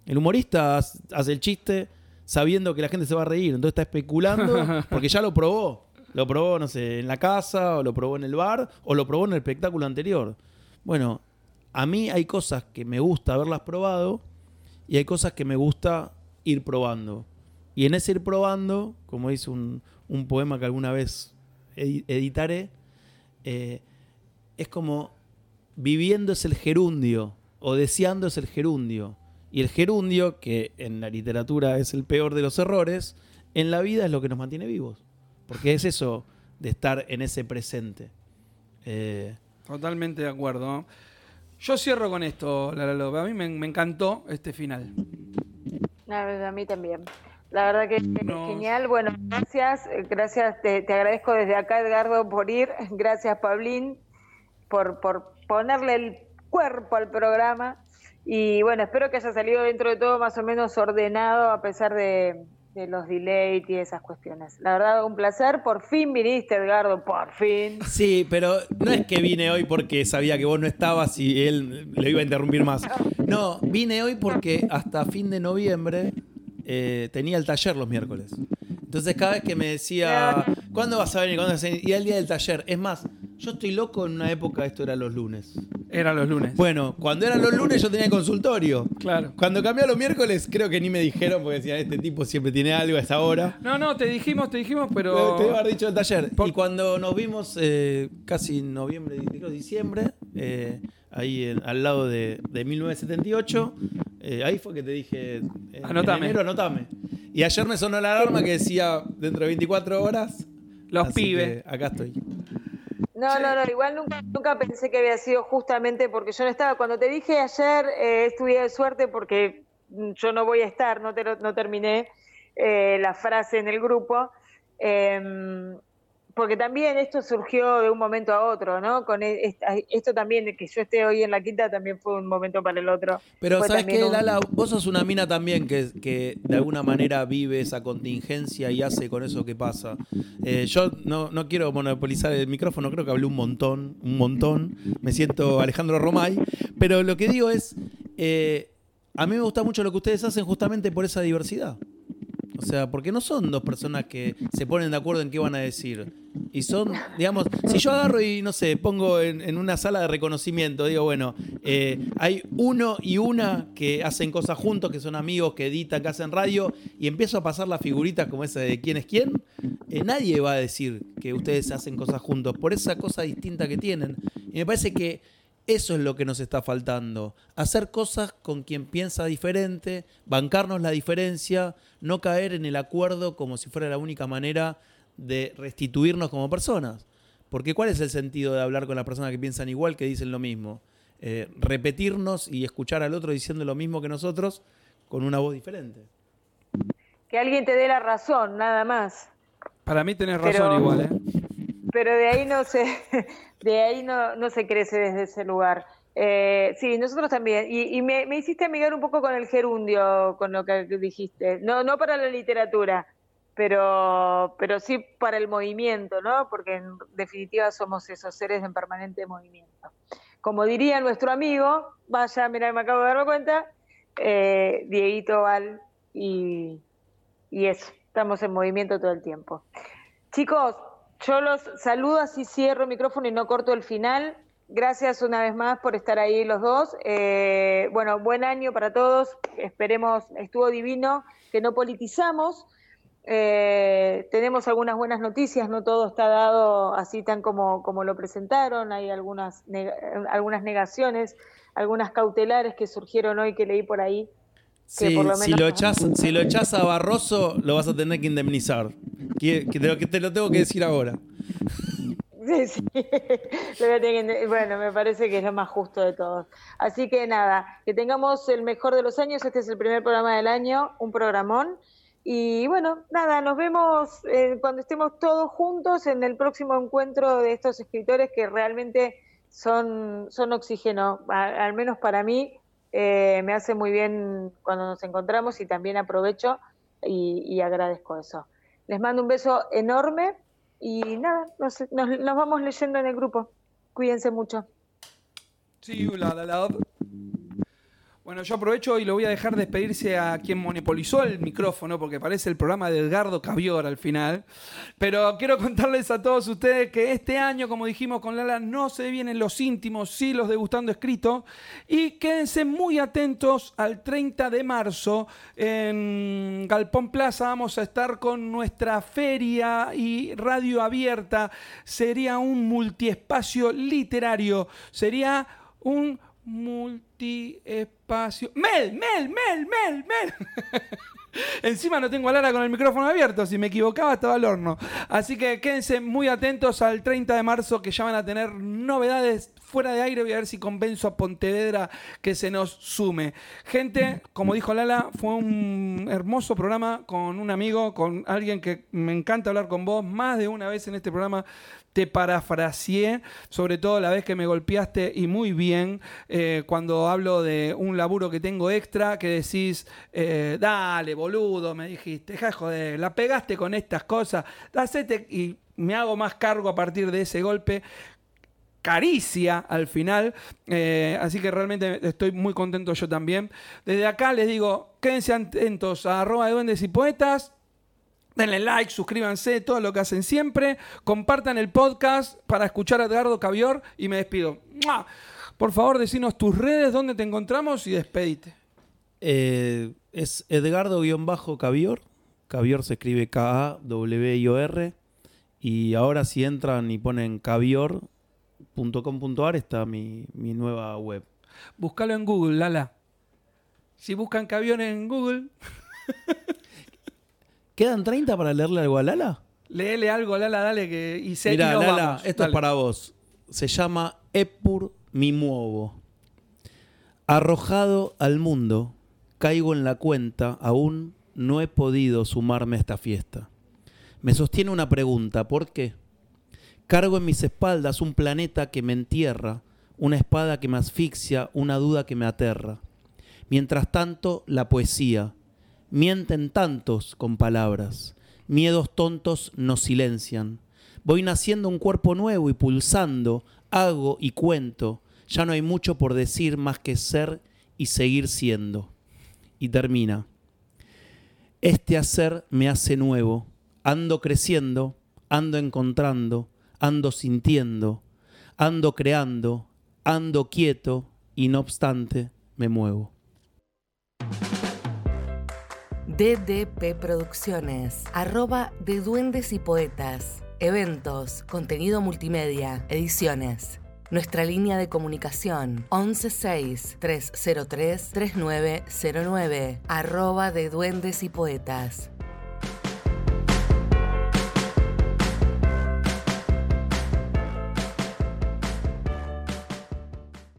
El humorista hace hace el chiste sabiendo que la gente se va a reír, entonces está especulando porque ya lo probó. Lo probó, no sé, en la casa, o lo probó en el bar, o lo probó en el espectáculo anterior. Bueno, a mí hay cosas que me gusta haberlas probado y hay cosas que me gusta ir probando. Y en ese ir probando, como dice un, un poema que alguna vez edi- editaré, eh, es como viviendo es el gerundio o deseando es el gerundio. Y el gerundio, que en la literatura es el peor de los errores, en la vida es lo que nos mantiene vivos. Porque es eso de estar en ese presente. Eh, Totalmente de acuerdo. Yo cierro con esto, Lalalo. A mí me, me encantó este final. La a mí también. La verdad que No. genial. Bueno, gracias. eh, Gracias, te, te agradezco desde acá, Edgardo, por ir. Gracias, Pablín, por, por ponerle el cuerpo al programa. Y bueno, espero que haya salido dentro de todo más o menos ordenado a pesar de, de los delays y esas cuestiones. La verdad, un placer. Por fin viniste, Edgardo, por fin. Sí, pero no es que vine hoy porque sabía que vos no estabas y él le iba a interrumpir más. No, vine hoy porque hasta fin de noviembre eh, tenía el taller los miércoles. Entonces cada vez que me decía, ¿cuándo vas a venir? ¿Cuándo vas a venir? Y era el día del taller. Es más, yo estoy loco en una época, esto era los lunes. Era los lunes. Bueno, cuando eran los lunes yo tenía el consultorio. Claro. Cuando cambié a los miércoles, creo que ni me dijeron porque decían, este tipo siempre tiene algo a esa hora. No, no, te dijimos, te dijimos, Te pero. iba a haber dicho el taller. Por- Y cuando nos vimos eh, casi en noviembre, creo diciembre, eh, ahí en- al lado de, de 1978, eh, ahí fue que te dije, eh, Anotame. en enero anotame. Y ayer me sonó la alarma que decía dentro de 24 horas. Los así pibes. Acá estoy. No, no, no, igual nunca, nunca pensé que había sido justamente porque yo no estaba. Cuando te dije ayer, eh, estuve de suerte porque mm, yo no voy a estar, no, te no terminé eh, la frase en el grupo. Em, porque también esto surgió de un momento a otro, ¿no? Con e- esta- esto también, que yo esté hoy en la quinta, también fue un momento para el otro. Pero Fue ¿sabes un- Lala? Vos sos una mina también que, que de alguna manera vive esa contingencia y hace con eso que pasa. Eh, yo no, no quiero monopolizar el micrófono, creo que hablé un montón, un montón. Me siento Alejandro Romay. Pero lo que digo es, eh, a mí me gusta mucho lo que ustedes hacen justamente por esa diversidad. O sea, porque no son dos personas que se ponen de acuerdo en qué van a decir. Y son, digamos, si yo agarro y, no sé, pongo en, una sala de reconocimiento, digo, bueno, eh, hay uno y una que hacen cosas juntos, que son amigos, que editan, que hacen radio, y empiezo a pasar las figuritas como esa de quién es quién, eh, nadie va a decir que ustedes hacen cosas juntos, por esa cosa distinta que tienen. Y me parece que eso es lo que nos está faltando. Hacer cosas con quien piensa diferente, bancarnos la diferencia, no caer en el acuerdo como si fuera la única manera de restituirnos como personas. Porque ¿cuál es el sentido de hablar con las personas que piensan igual, que dicen lo mismo? Eh, repetirnos y escuchar al otro diciendo lo mismo que nosotros con una voz diferente. Que alguien te dé la razón, nada más. Para mí tenés razón Pero- igual, ¿eh? Pero de ahí no se, de ahí no, no se crece desde ese lugar. Eh, sí, nosotros también. Y, me, hiciste amigar un poco con el gerundio, con lo que dijiste. No, no para la literatura, pero, pero sí para el movimiento, ¿no? Porque en definitiva somos esos seres en permanente movimiento. Como diría nuestro amigo, vaya, mira, me acabo de dar cuenta, eh, Dieguito Val, y, y eso, estamos en movimiento todo el tiempo. Chicos, yo los saludo, así cierro el micrófono y no corto el final. Gracias una vez más por estar ahí los dos. Eh, bueno, buen año para todos. Esperemos, estuvo divino, que no politizamos. Eh, tenemos algunas buenas noticias, no todo está dado así tan como, como lo presentaron. Hay algunas, algunas negaciones, algunas cautelares que surgieron hoy que leí por ahí. Sí, si, lo echas, si lo echas a Barroso, lo vas a tener que indemnizar. Que, que te lo tengo que decir ahora. Sí, sí. Bueno, me parece que es lo más justo de todos. Así que nada, que tengamos el mejor de los años. Este es el primer programa del año, un programón. Y bueno, nada, nos vemos eh, cuando estemos todos juntos en el próximo encuentro de estos escritores que realmente son, son oxígeno, al menos para mí. Eh, me hace muy bien cuando nos encontramos y también aprovecho y agradezco eso. Les mando un beso enorme y nada, nos, vamos leyendo en el grupo. Cuídense mucho. Bueno, yo aprovecho y lo voy a dejar despedirse a quien monopolizó el micrófono, porque parece el programa de Edgardo Cavior al final. Pero quiero contarles a todos ustedes que este año, como dijimos con Lala, no se vienen los íntimos, sí los degustando escrito. Y quédense muy atentos al 30 de marzo en Galpón Plaza. Vamos a estar con nuestra feria y radio abierta. Sería un multiespacio literario. Sería un multiespacio. Mel, Mel, Mel, Mel, Mel. Encima no tengo a Lara con el micrófono abierto. Si me equivocaba, estaba al horno. Así que quédense muy atentos al 30 de marzo que ya van a tener novedades fuera de aire. Voy a ver si convenzo a Pontevedra que se nos sume. Gente, como dijo Lala, fue un hermoso programa con un amigo, con alguien que me encanta hablar con vos más de una vez en este programa te parafraseé, sobre todo la vez que me golpeaste y muy bien, eh, cuando hablo de un laburo que tengo extra, que decís, eh, dale, boludo, me dijiste, deja joder, la pegaste con estas cosas, hacete y me hago más cargo a partir de ese golpe caricia al final. Eh, así que realmente estoy muy contento yo también. Desde acá les digo, quédense atentos a arroba de duendes y poetas. Denle like, suscríbanse, todo lo que hacen siempre. Compartan el podcast para escuchar a Edgardo Cavior y me despido. Por favor, decinos tus redes, dónde te encontramos y despedite. Eh, es Edgardo-Cavior. Cavior se escribe K-A-W-I-O-R. Y ahora si entran y ponen cavior.com.ar está mi, mi nueva web. Búscalo en Google, Lala. Si buscan Cavior en Google... ¿Quedan 30 para leerle algo a Lala? Léele algo a Lala, dale que y se Mira, Lala, esto es para vos. Se llama Epur mi muevo. Arrojado al mundo, caigo en la cuenta, aún no he podido sumarme a esta fiesta. Me sostiene una pregunta, ¿por qué? Cargo en mis espaldas un planeta que me entierra, una espada que me asfixia, una duda que me aterra. Mientras tanto, la poesía, Mienten tantos con palabras, miedos tontos nos silencian. Voy naciendo un cuerpo nuevo y pulsando, hago y cuento. Ya no hay mucho por decir más que ser y seguir siendo. Y termina. Este hacer me hace nuevo. Ando creciendo, ando encontrando, ando sintiendo, ando creando, ando quieto y no obstante me muevo. DDP Producciones, arroba de Duendes y Poetas, eventos, contenido multimedia, ediciones. Nuestra línea de comunicación 116-303-3909, arroba de Duendes y Poetas.